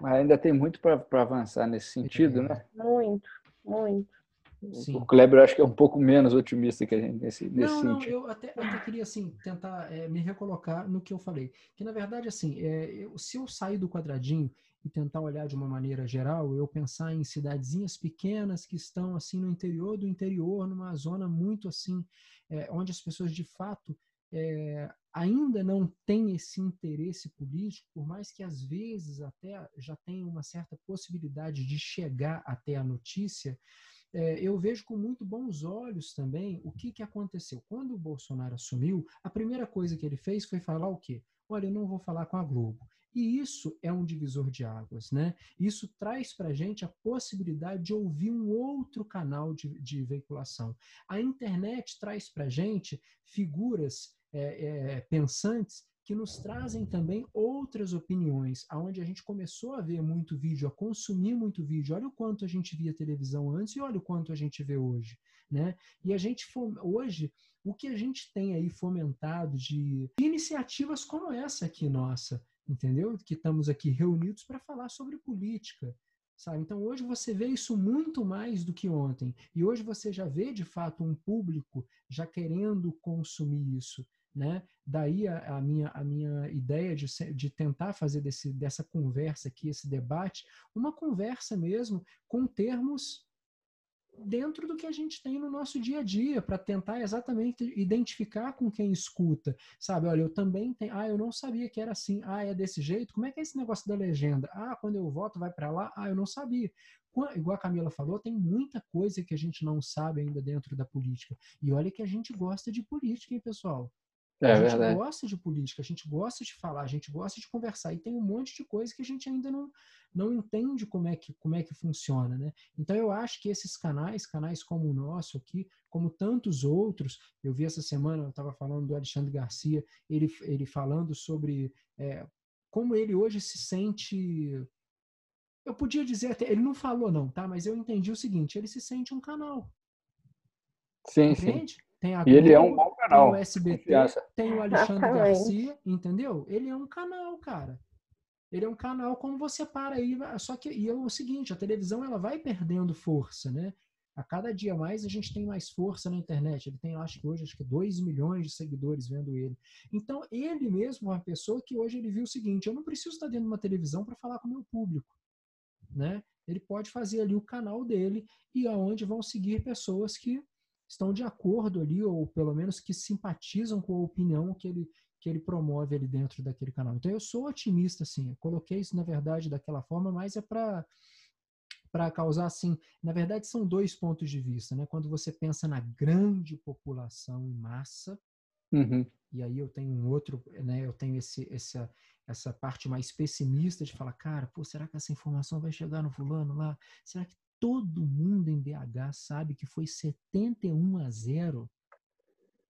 Mas ainda tem muito para avançar nesse sentido, é. né? Muito, muito. Sim. O Kleber acho que é um pouco menos otimista que a gente nesse, nesse não, sentido. Não, eu até, até queria assim, tentar é, me recolocar no que eu falei. Que na verdade, assim, é, eu, se eu sair do quadradinho e tentar olhar de uma maneira geral, eu pensar em cidadezinhas pequenas que estão assim no interior do interior, numa zona muito assim, é, onde as pessoas de fato é, ainda não têm esse interesse político, por mais que às vezes até já tenham uma certa possibilidade de chegar até a notícia, é, eu vejo com muito bons olhos também o que, que aconteceu. Quando o Bolsonaro assumiu, a primeira coisa que ele fez foi falar o quê? Olha, eu não vou falar com a Globo. E isso é um divisor de águas, né? Isso traz para a gente a possibilidade de ouvir um outro canal de, de veiculação. A internet traz para a gente figuras é, é, pensantes que nos trazem também outras opiniões, aonde a gente começou a ver muito vídeo, a consumir muito vídeo. Olha o quanto a gente via televisão antes e olha o quanto a gente vê hoje, né? E a gente hoje o que a gente tem aí fomentado de iniciativas como essa aqui nossa, entendeu? Que estamos aqui reunidos para falar sobre política. Sabe? Então hoje você vê isso muito mais do que ontem. E hoje você já vê de fato um público já querendo consumir isso. Né? Daí a, a, minha, a minha ideia de, de tentar fazer desse, dessa conversa aqui, esse debate, uma conversa mesmo com termos dentro do que a gente tem no nosso dia a dia, para tentar exatamente identificar com quem escuta. Sabe, olha, eu também tenho. Ah, eu não sabia que era assim. Ah, é desse jeito? Como é que é esse negócio da legenda? Ah, quando eu voto vai para lá? Ah, eu não sabia. Igual a Camila falou, tem muita coisa que a gente não sabe ainda dentro da política. E olha que a gente gosta de política, hein, pessoal? É, a gente verdade. gosta de política, a gente gosta de falar, a gente gosta de conversar e tem um monte de coisa que a gente ainda não, não entende como é, que, como é que funciona, né? Então eu acho que esses canais, canais como o nosso aqui, como tantos outros, eu vi essa semana, eu estava falando do Alexandre Garcia, ele, ele falando sobre é, como ele hoje se sente. Eu podia dizer até, ele não falou não, tá? Mas eu entendi o seguinte, ele se sente um canal. Sim, Entende? sim. Tem a Globo, e ele é um bom canal. Tem o SBT, tem o Alexandre Garcia, entendeu? Ele é um canal, cara. Ele é um canal como você para aí, só que e é o seguinte, a televisão ela vai perdendo força, né? A cada dia mais a gente tem mais força na internet. Ele tem, acho que hoje, acho que 2 milhões de seguidores vendo ele. Então, ele mesmo é uma pessoa que hoje ele viu o seguinte: eu não preciso estar dentro de uma televisão para falar com o meu público. Né? Ele pode fazer ali o canal dele e aonde vão seguir pessoas que estão de acordo ali, ou pelo menos que simpatizam com a opinião que ele, que ele promove ali dentro daquele canal. Então eu sou otimista, assim. Eu coloquei isso, na verdade, daquela forma, mas é para para causar assim, na verdade são dois pontos de vista, né? Quando você pensa na grande população em massa, uhum. e aí eu tenho um outro, né? Eu tenho esse, essa essa parte mais pessimista de falar, cara, pô, será que essa informação vai chegar no fulano lá? Será que todo mundo em BH sabe que foi 71 a 0.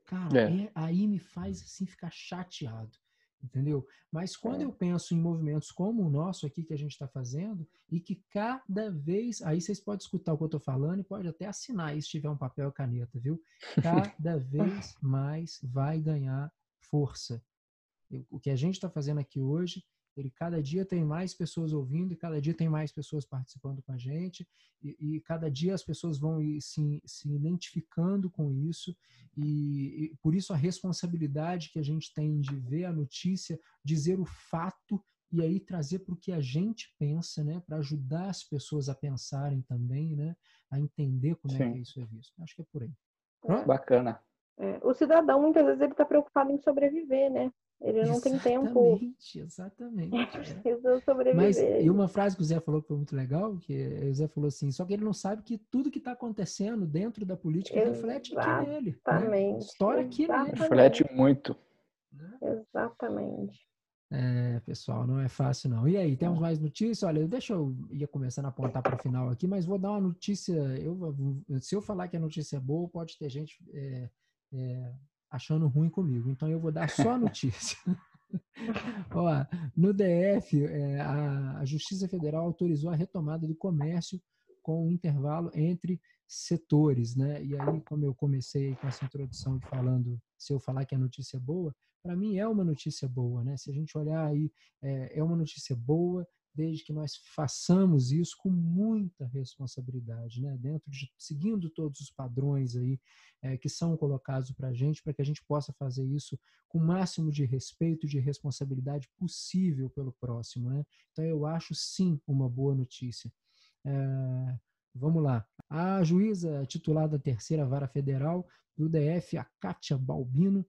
Cara, é. É, aí me faz assim ficar chateado, entendeu? Mas quando é. eu penso em movimentos como o nosso aqui que a gente está fazendo e que cada vez, aí vocês podem escutar o que eu estou falando e pode até assinar aí se tiver um papel e caneta, viu? Cada vez mais vai ganhar força. O que a gente está fazendo aqui hoje ele cada dia tem mais pessoas ouvindo e cada dia tem mais pessoas participando com a gente e, e cada dia as pessoas vão se, se identificando com isso e, e, por isso a responsabilidade que a gente tem de ver a notícia, dizer o fato e aí trazer para o que a gente pensa, né, para ajudar as pessoas a pensarem também, né, a entender como Sim. é que isso é visto. Acho que é por aí. Pronto? Bacana. É, o cidadão muitas vezes ele está preocupado em sobreviver, né? Ele não tem tempo. Exatamente, exatamente. sobreviver. Mas e uma frase que o Zé falou que foi muito legal, que o Zé falou assim, só que ele não sabe que tudo que está acontecendo dentro da política Exatamente. reflete aqui nele. Né? História aqui nele. Reflete muito. Exatamente. É, pessoal, não é fácil não. E aí, temos mais notícias? Olha, deixa eu ia começando a apontar para o final aqui, mas vou dar uma notícia. Eu, se eu falar que a notícia é boa, pode ter gente é, é, achando ruim comigo. Então eu vou dar só a notícia. Ó, no DF, é, a, a Justiça Federal autorizou a retomada do comércio com um intervalo entre setores, né? E aí, como eu comecei com essa introdução falando, se eu falar que a notícia é boa, para mim é uma notícia boa, né? Se a gente olhar aí, é, é uma notícia boa, desde que nós façamos isso com muita responsabilidade, né? Dentro de seguindo todos os padrões aí é, que são colocados para a gente, para que a gente possa fazer isso com o máximo de respeito, de responsabilidade possível pelo próximo, né? Então eu acho sim uma boa notícia. É, vamos lá. A juíza titular da terceira vara federal do DF, a Kátia Balbino,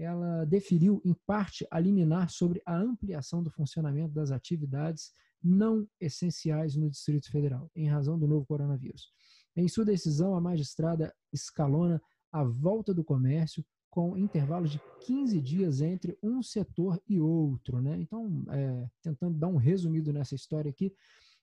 ela deferiu, em parte, a liminar sobre a ampliação do funcionamento das atividades não essenciais no Distrito Federal, em razão do novo coronavírus. Em sua decisão, a magistrada escalona a volta do comércio com intervalos de 15 dias entre um setor e outro. Né? Então, é, tentando dar um resumido nessa história aqui,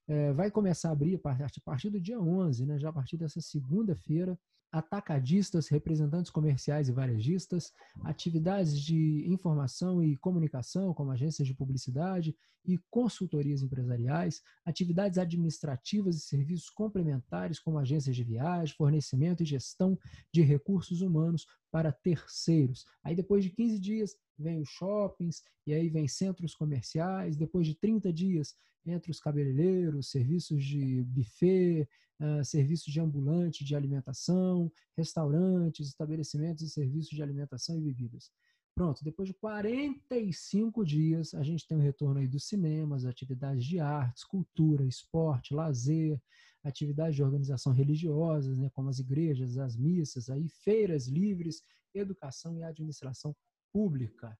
é, vai começar a abrir a partir do dia 11, né? já a partir dessa segunda-feira, atacadistas, representantes comerciais e varejistas, atividades de informação e comunicação, como agências de publicidade e consultorias empresariais, atividades administrativas e serviços complementares, como agências de viagem, fornecimento e gestão de recursos humanos para terceiros. Aí, depois de 15 dias, vem os shoppings, e aí vem centros comerciais, depois de 30 dias, entre os cabeleireiros, serviços de buffet, uh, serviços de ambulante de alimentação, restaurantes, estabelecimentos e serviços de alimentação e bebidas. Pronto, depois de 45 dias, a gente tem o retorno aí dos cinemas, atividades de artes, cultura, esporte, lazer, atividades de organização religiosas, né, como as igrejas, as missas, aí feiras livres, educação e administração pública.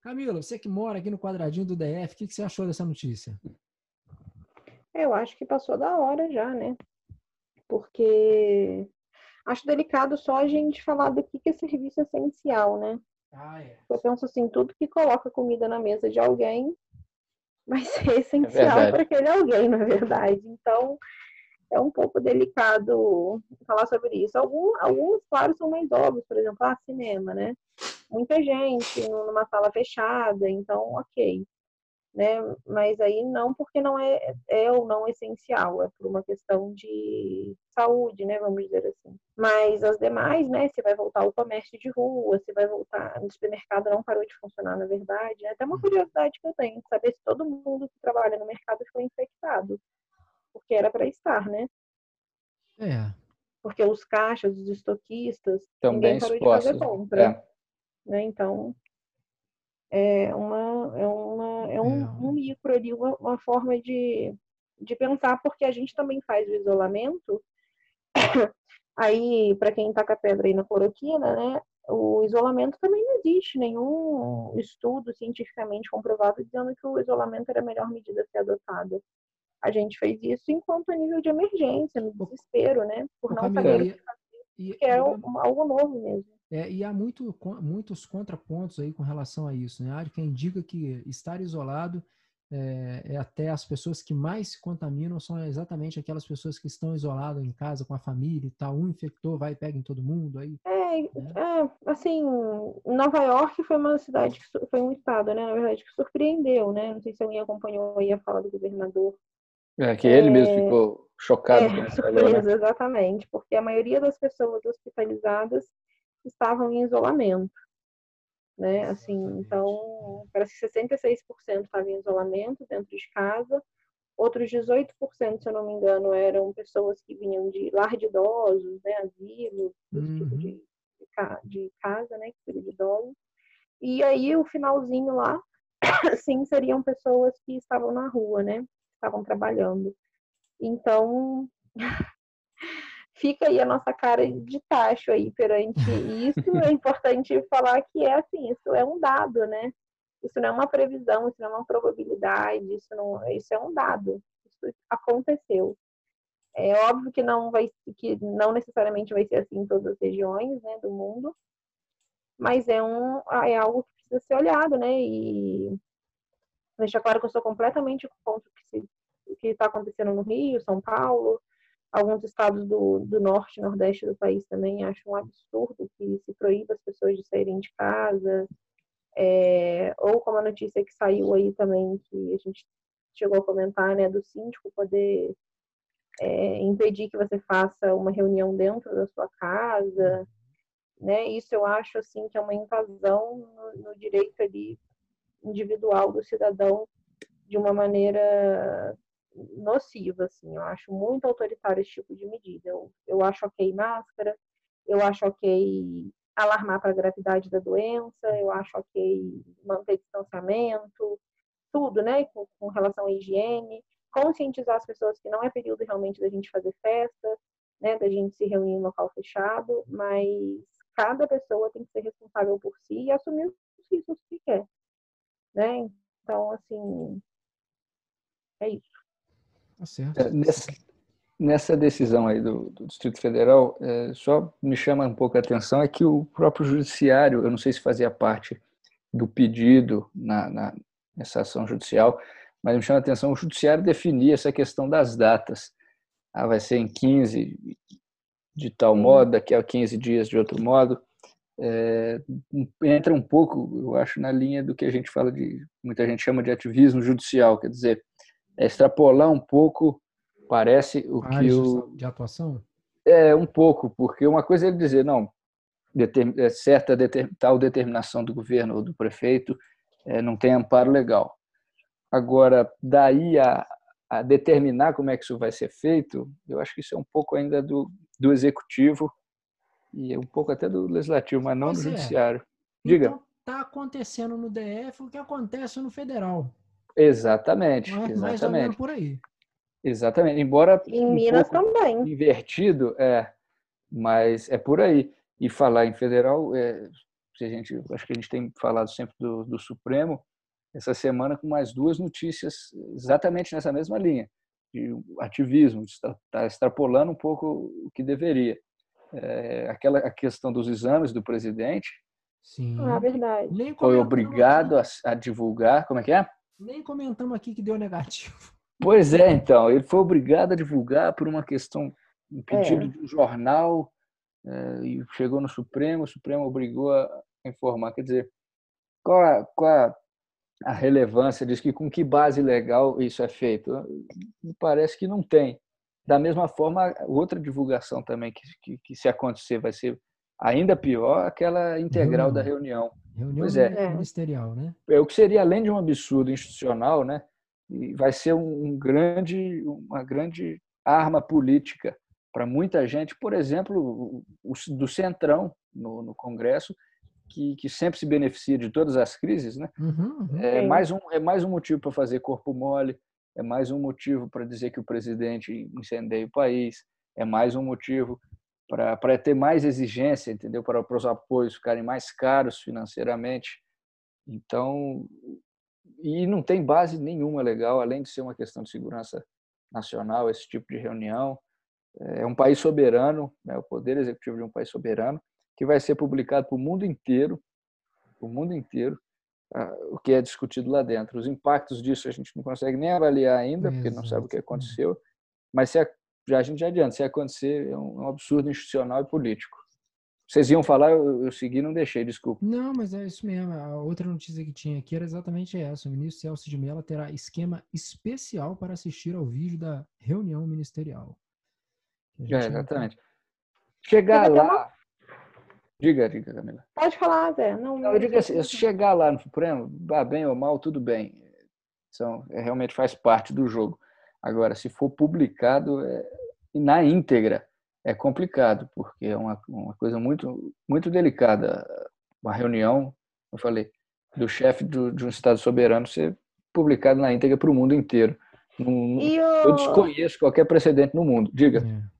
Camila, você que mora aqui no quadradinho do DF, o que, que você achou dessa notícia? Eu acho que passou da hora já, né? Porque acho delicado só a gente falar do que é serviço essencial, né? Ah, é. Eu penso assim, tudo que coloca comida na mesa de alguém vai ser é essencial é para aquele alguém, na verdade. Então, é um pouco delicado falar sobre isso. Alguns, alguns claro, são mais óbvios, por exemplo, ah, cinema, né? Muita gente numa sala fechada, então, ok né? Mas aí não porque não é, é ou não essencial, é por uma questão de saúde, né? Vamos dizer assim. Mas as demais, né? Se vai voltar o comércio de rua, se vai voltar, o supermercado não parou de funcionar, na verdade. É até uma curiosidade que eu tenho, saber se todo mundo que trabalha no mercado foi infectado, porque era para estar, né? É. Porque os caixas, os estoquistas, Também ninguém parou expostos. de fazer compra. É. Né? Então, é, uma, é, uma, é um, é. um micro ali, uma, uma, forma de, de pensar, porque a gente também faz o isolamento. Aí, para quem está com a pedra aí na cloroquina, né, o isolamento também não existe nenhum estudo cientificamente comprovado dizendo que o isolamento era a melhor medida a ser adotada. A gente fez isso enquanto a nível de emergência, no desespero, né? Por não saber o que fazer, que é algo novo mesmo. É, e há muito, muitos contrapontos aí com relação a isso. Né? Há quem diga que estar isolado é, é, até as pessoas que mais se contaminam são exatamente aquelas pessoas que estão isoladas em casa com a família e tal. Um infectou, vai e pega em todo mundo. Aí, é, né? é, assim, Nova York foi uma cidade, que foi um estado, né, na verdade, que surpreendeu, né? Não sei se alguém acompanhou aí a fala do governador. É, que ele mesmo é, ficou chocado. É, né? surpresa, exatamente, porque a maioria das pessoas hospitalizadas estavam em isolamento. Né? Assim, então, parece que 66% estavam em isolamento dentro de casa, outros 18%, se eu não me engano, eram pessoas que vinham de lar de idosos, né, asilo, uhum. tipo de, de, casa, né, que de idosos. E aí, o finalzinho lá, sim, seriam pessoas que estavam na rua, né, estavam trabalhando. Então, fica aí a nossa cara de tacho aí perante isso. É importante falar que é assim, isso é um dado, né? Isso não é uma previsão, isso não é uma probabilidade, isso não, isso é um dado. Isso aconteceu. É óbvio que não vai, que não necessariamente vai ser assim em todas as regiões, né, do mundo. mas é, um, é algo que precisa ser olhado, né? E deixa claro que eu sou completamente contra o que está acontecendo no Rio, São Paulo, alguns estados do, do norte nordeste do país também acham um absurdo que se proíba as pessoas de saírem de casa, é, ou como a notícia que saiu aí também, que a gente chegou a comentar, né, do síndico poder é, impedir que você faça uma reunião dentro da sua casa, né, isso eu acho, assim, que é uma invasão no, no direito ali individual do cidadão de uma maneira nociva, assim. Eu acho muito autoritário esse tipo de medida. Eu, eu acho ok máscara, eu acho ok alarmar para a gravidade da doença, eu acho ok manter distanciamento, tudo, né, com, com relação à higiene, conscientizar as pessoas que não é período realmente da gente fazer festa, né, da gente se reunir em local fechado, mas cada pessoa tem que ser responsável por si e assumir os riscos que quer, né? Então, assim, é isso. Tá certo. É, nessa, nessa decisão aí do, do Distrito Federal, é, só me chama um pouco a atenção é que o próprio judiciário, eu não sei se fazia parte do pedido na, na nessa ação judicial, mas me chama a atenção o judiciário definir essa questão das datas. Ah, vai ser em 15 de tal modo, daqui a 15 dias de outro modo. É, entra um pouco, eu acho, na linha do que a gente fala de, muita gente chama de ativismo judicial, quer dizer, extrapolar um pouco, parece o que o de atuação. É um pouco, porque uma coisa é ele dizer não, é certa tal determinação do governo ou do prefeito é, não tem amparo legal. Agora, daí a, a, determinar como é que isso vai ser feito, eu acho que isso é um pouco ainda do, do executivo e um pouco até do legislativo, mas não pois do é. judiciário. Diga. Então, está acontecendo no DF o que acontece no federal. Exatamente, é exatamente. por aí. Exatamente. Embora em um Minas também. Invertido, é, mas é por aí. E falar em federal, é, se a gente, acho que a gente tem falado sempre do, do Supremo, essa semana com mais duas notícias exatamente nessa mesma linha de ativismo, está, está extrapolando um pouco o que deveria. É, aquela a questão dos exames do presidente. Sim. Ah, verdade. Foi obrigado a, a divulgar. Como é que é? Nem comentamos aqui que deu negativo. Pois é, então. Ele foi obrigado a divulgar por uma questão, um pedido é. de um jornal, é, e chegou no Supremo, o Supremo obrigou a informar. Quer dizer, qual a, qual a, a relevância disso? Que, com que base legal isso é feito? Parece que não tem. Da mesma forma, outra divulgação também, que, que, que se acontecer vai ser ainda pior, aquela integral da reunião Reunião pois é. ministerial, né? É o que seria além de um absurdo institucional, né? E vai ser um grande, uma grande arma política para muita gente, por exemplo, o, do centrão no, no Congresso, que, que, sempre se beneficia de todas as crises, né? Uhum, uhum. É mais um é mais um motivo para fazer corpo mole, é mais um motivo para dizer que o presidente incendeia o país, é mais um motivo para ter mais exigência, entendeu? Para, para os apoios ficarem mais caros financeiramente. Então, e não tem base nenhuma legal, além de ser uma questão de segurança nacional, esse tipo de reunião. É um país soberano, né, o poder executivo de um país soberano, que vai ser publicado para o mundo inteiro, o mundo inteiro, o que é discutido lá dentro. Os impactos disso a gente não consegue nem avaliar ainda, porque não sabe o que aconteceu, mas se já a gente já adianta. Se acontecer, é um, é absurdo institucional e político. Vocês iam falar, eu, eu segui não deixei, desculpa. Não, mas é isso mesmo. A outra notícia que tinha aqui era exatamente essa. O ministro Celso de Mello terá esquema especial para assistir ao vídeo da reunião ministerial. É, exatamente. Chegar lá. Uma... Diga, diga, Camila. Pode falar, Zé. Não, não eu digo assim, chegar lá no Supremo, bem ou mal, tudo bem. São, é, realmente faz parte do jogo. Agora, se for publicado é, na íntegra, é complicado, porque é uma, uma coisa muito, muito delicada. Uma reunião, eu falei, do chefe de um Estado soberano ser publicado na íntegra para o mundo inteiro. Não, eu desconheço qualquer precedente no mundo. Diga. É.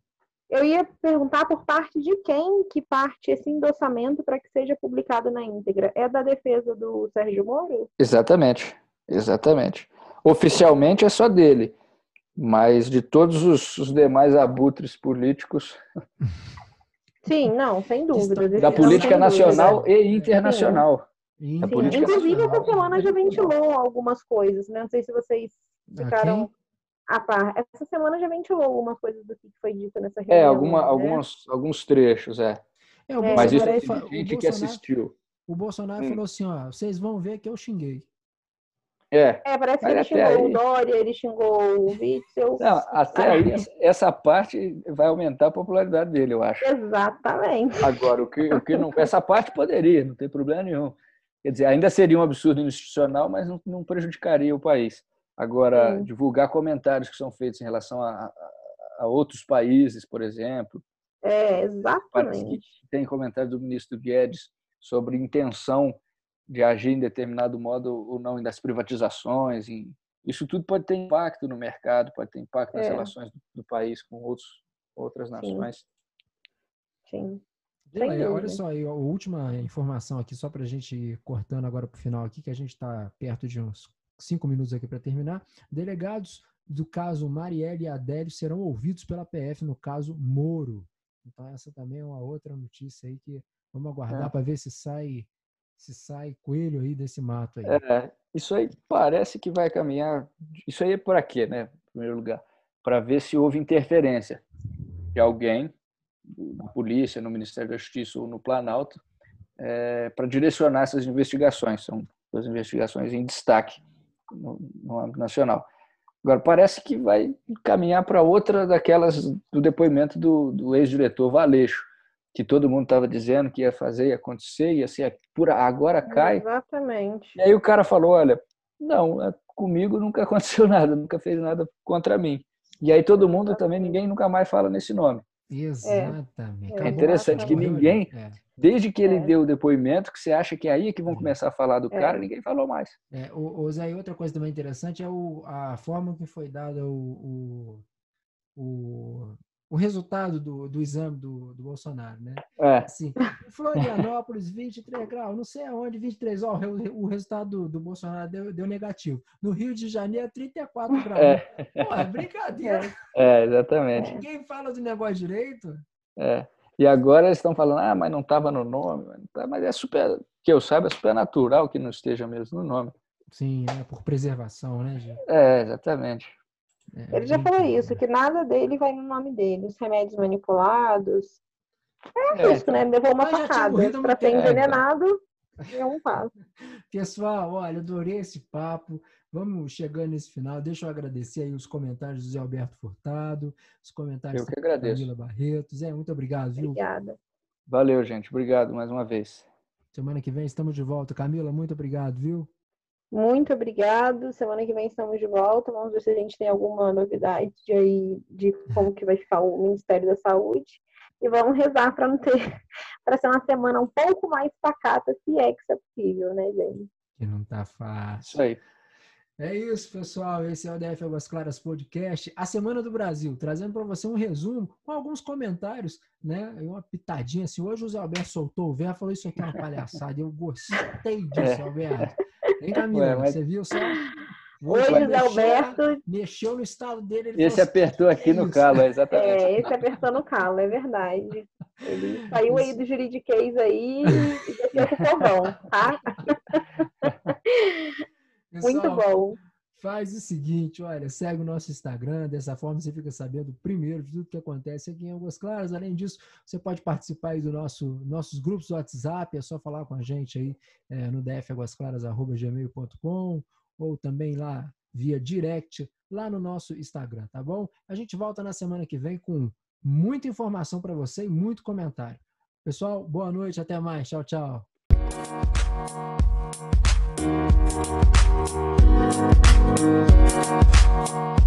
Eu ia perguntar por parte de quem que parte esse endossamento para que seja publicado na íntegra. É da defesa do Sérgio Moro? Exatamente, exatamente. Oficialmente é só dele. Mas de todos os, os demais abutres políticos, Sim, não, sem dúvida. Da política dúvida. nacional e internacional. Sim. Sim, política Inclusive, nacional. essa semana já ventilou algumas coisas, né? Não sei se vocês ficaram a par. Essa semana já ventilou algumas coisas do que foi dito nessa É, reunião. alguma, né? alguns, alguns trechos, é. É, o É, Mas isso é gente que Bolsonaro, assistiu. o Bolsonaro Hum. falou assim, ó, vocês vão ver que eu xinguei. É. É, parece que ele xingou aí- o Dória, ele xingou o Witzel. Não, até aí, essa- parte vai aumentar a popularidade dele, eu acho. Exatamente. Agora, o que, o que não. Essa parte poderia, não tem problema nenhum. Quer dizer, ainda seria um absurdo institucional, mas não, não prejudicaria o país. Agora, Sim. divulgar comentários que são feitos em relação a, a- a outros países, por exemplo. É, exatamente. tem comentário do ministro Guedes sobre intenção de agir em determinado modo ou não das privatizações. Em... Isso tudo pode ter impacto no mercado, pode ter impacto nas É. relações do, do país com outros, outras nações. Sim. Sem olha dúvida. só, aí, a última informação aqui, só para a gente ir cortando agora para o final aqui, que a gente está perto de uns cinco minutos aqui para terminar. Delegados do caso Marielle e Adélio serão ouvidos pela PF no caso Moro. Então essa também é uma outra notícia aí que vamos aguardar É. para ver se sai se sai coelho aí desse mato aí. É, isso aí parece que vai caminhar. Isso aí é por aqui, né? Em primeiro lugar, para ver se houve interferência de alguém, na polícia, no Ministério da Justiça ou no Planalto, para direcionar essas investigações. São duas investigações em destaque no, no âmbito nacional. Agora, parece que vai caminhar para outra daquelas do depoimento do, do ex-diretor Valeixo, que todo mundo estava dizendo que ia fazer, ia acontecer, ia ser por agora cai. Exatamente. E aí o cara falou, olha, não, é- comigo nunca aconteceu nada, nunca fez nada contra mim. E aí todo mundo também, ninguém nunca mais fala nesse nome. Exatamente. É Acabou, interessante que ninguém- É, Desde que ele É. deu o depoimento, que você acha que é aí que vão Uhum. começar a falar do É. cara, ninguém falou mais. é, o, o Zé, e outra coisa também interessante é o, a forma que foi dada o, o, o, o resultado do, do exame do, do Bolsonaro, né? É, Assim, Florianópolis, 23 graus, não sei aonde, 23, ó, o, o resultado do, do Bolsonaro deu, deu negativo. No Rio de Janeiro, 34 graus. É. Pô, é brincadeira. é, exatamente. Ninguém fala do negócio direito. É. E agora eles estão falando, ah, mas não estava no nome. mas tá- Mas é super, que eu saiba, é super natural que não esteja mesmo no nome. Sim, né? Por preservação, né, gente? É, exatamente. É, Ele já falou isso, que nada dele vai no nome dele. Os remédios manipulados. É, É, isso, né? Levou uma tinha facada. Para ser envenenado, é um passo. Pessoal, olha, adorei esse papo. Vamos chegando nesse final. Deixa eu agradecer aí os comentários do Zé Alberto Furtado, os comentários Eu que da agradeço. Camila Barreto. Zé, muito obrigado, viu? Obrigada. Valeu, gente. Obrigado mais uma vez. Semana que vem estamos de volta. Camila, muito obrigado, viu? Muito obrigado. Semana que vem estamos de volta. Vamos ver se a gente tem alguma novidade de, aí, de como que vai ficar o Ministério da Saúde. E vamos rezar para não ter, para ser uma semana um pouco mais pacata, se é que isso é possível, né, gente? Que não tá fácil. Isso aí. É isso, pessoal. Esse é o DF Águas Claras Podcast, a Semana do Brasil, trazendo para você um resumo com alguns comentários, né? E uma pitadinha assim. Hoje o Zé Alberto soltou o verbo, falou isso aqui é uma palhaçada. Eu gostei disso, Alberto. Hein, Camila? Ué, mas- Você viu só? Hoje, Alberto, Mexeu no estado dele. Ele Esse falou assim, apertou aqui "Que no isso?" calo, é, exatamente. é, esse apertando o calo, é verdade. Ele saiu aí do juridiquês aí e já com o povão, tá? Muito Pessoal, bom. Faz o seguinte, olha, segue o nosso Instagram, dessa forma você fica sabendo primeiro de tudo que acontece aqui em Águas Claras. Além disso, você pode participar aí do nosso nossos grupos do WhatsApp, é só falar com a gente aí é, no dfaguasclaras@gmail.com ou também lá via direct lá no nosso Instagram, tá bom? A gente volta na semana que vem com muita informação para você e muito comentário. Pessoal, boa noite, até mais. Tchau, tchau. Thank you.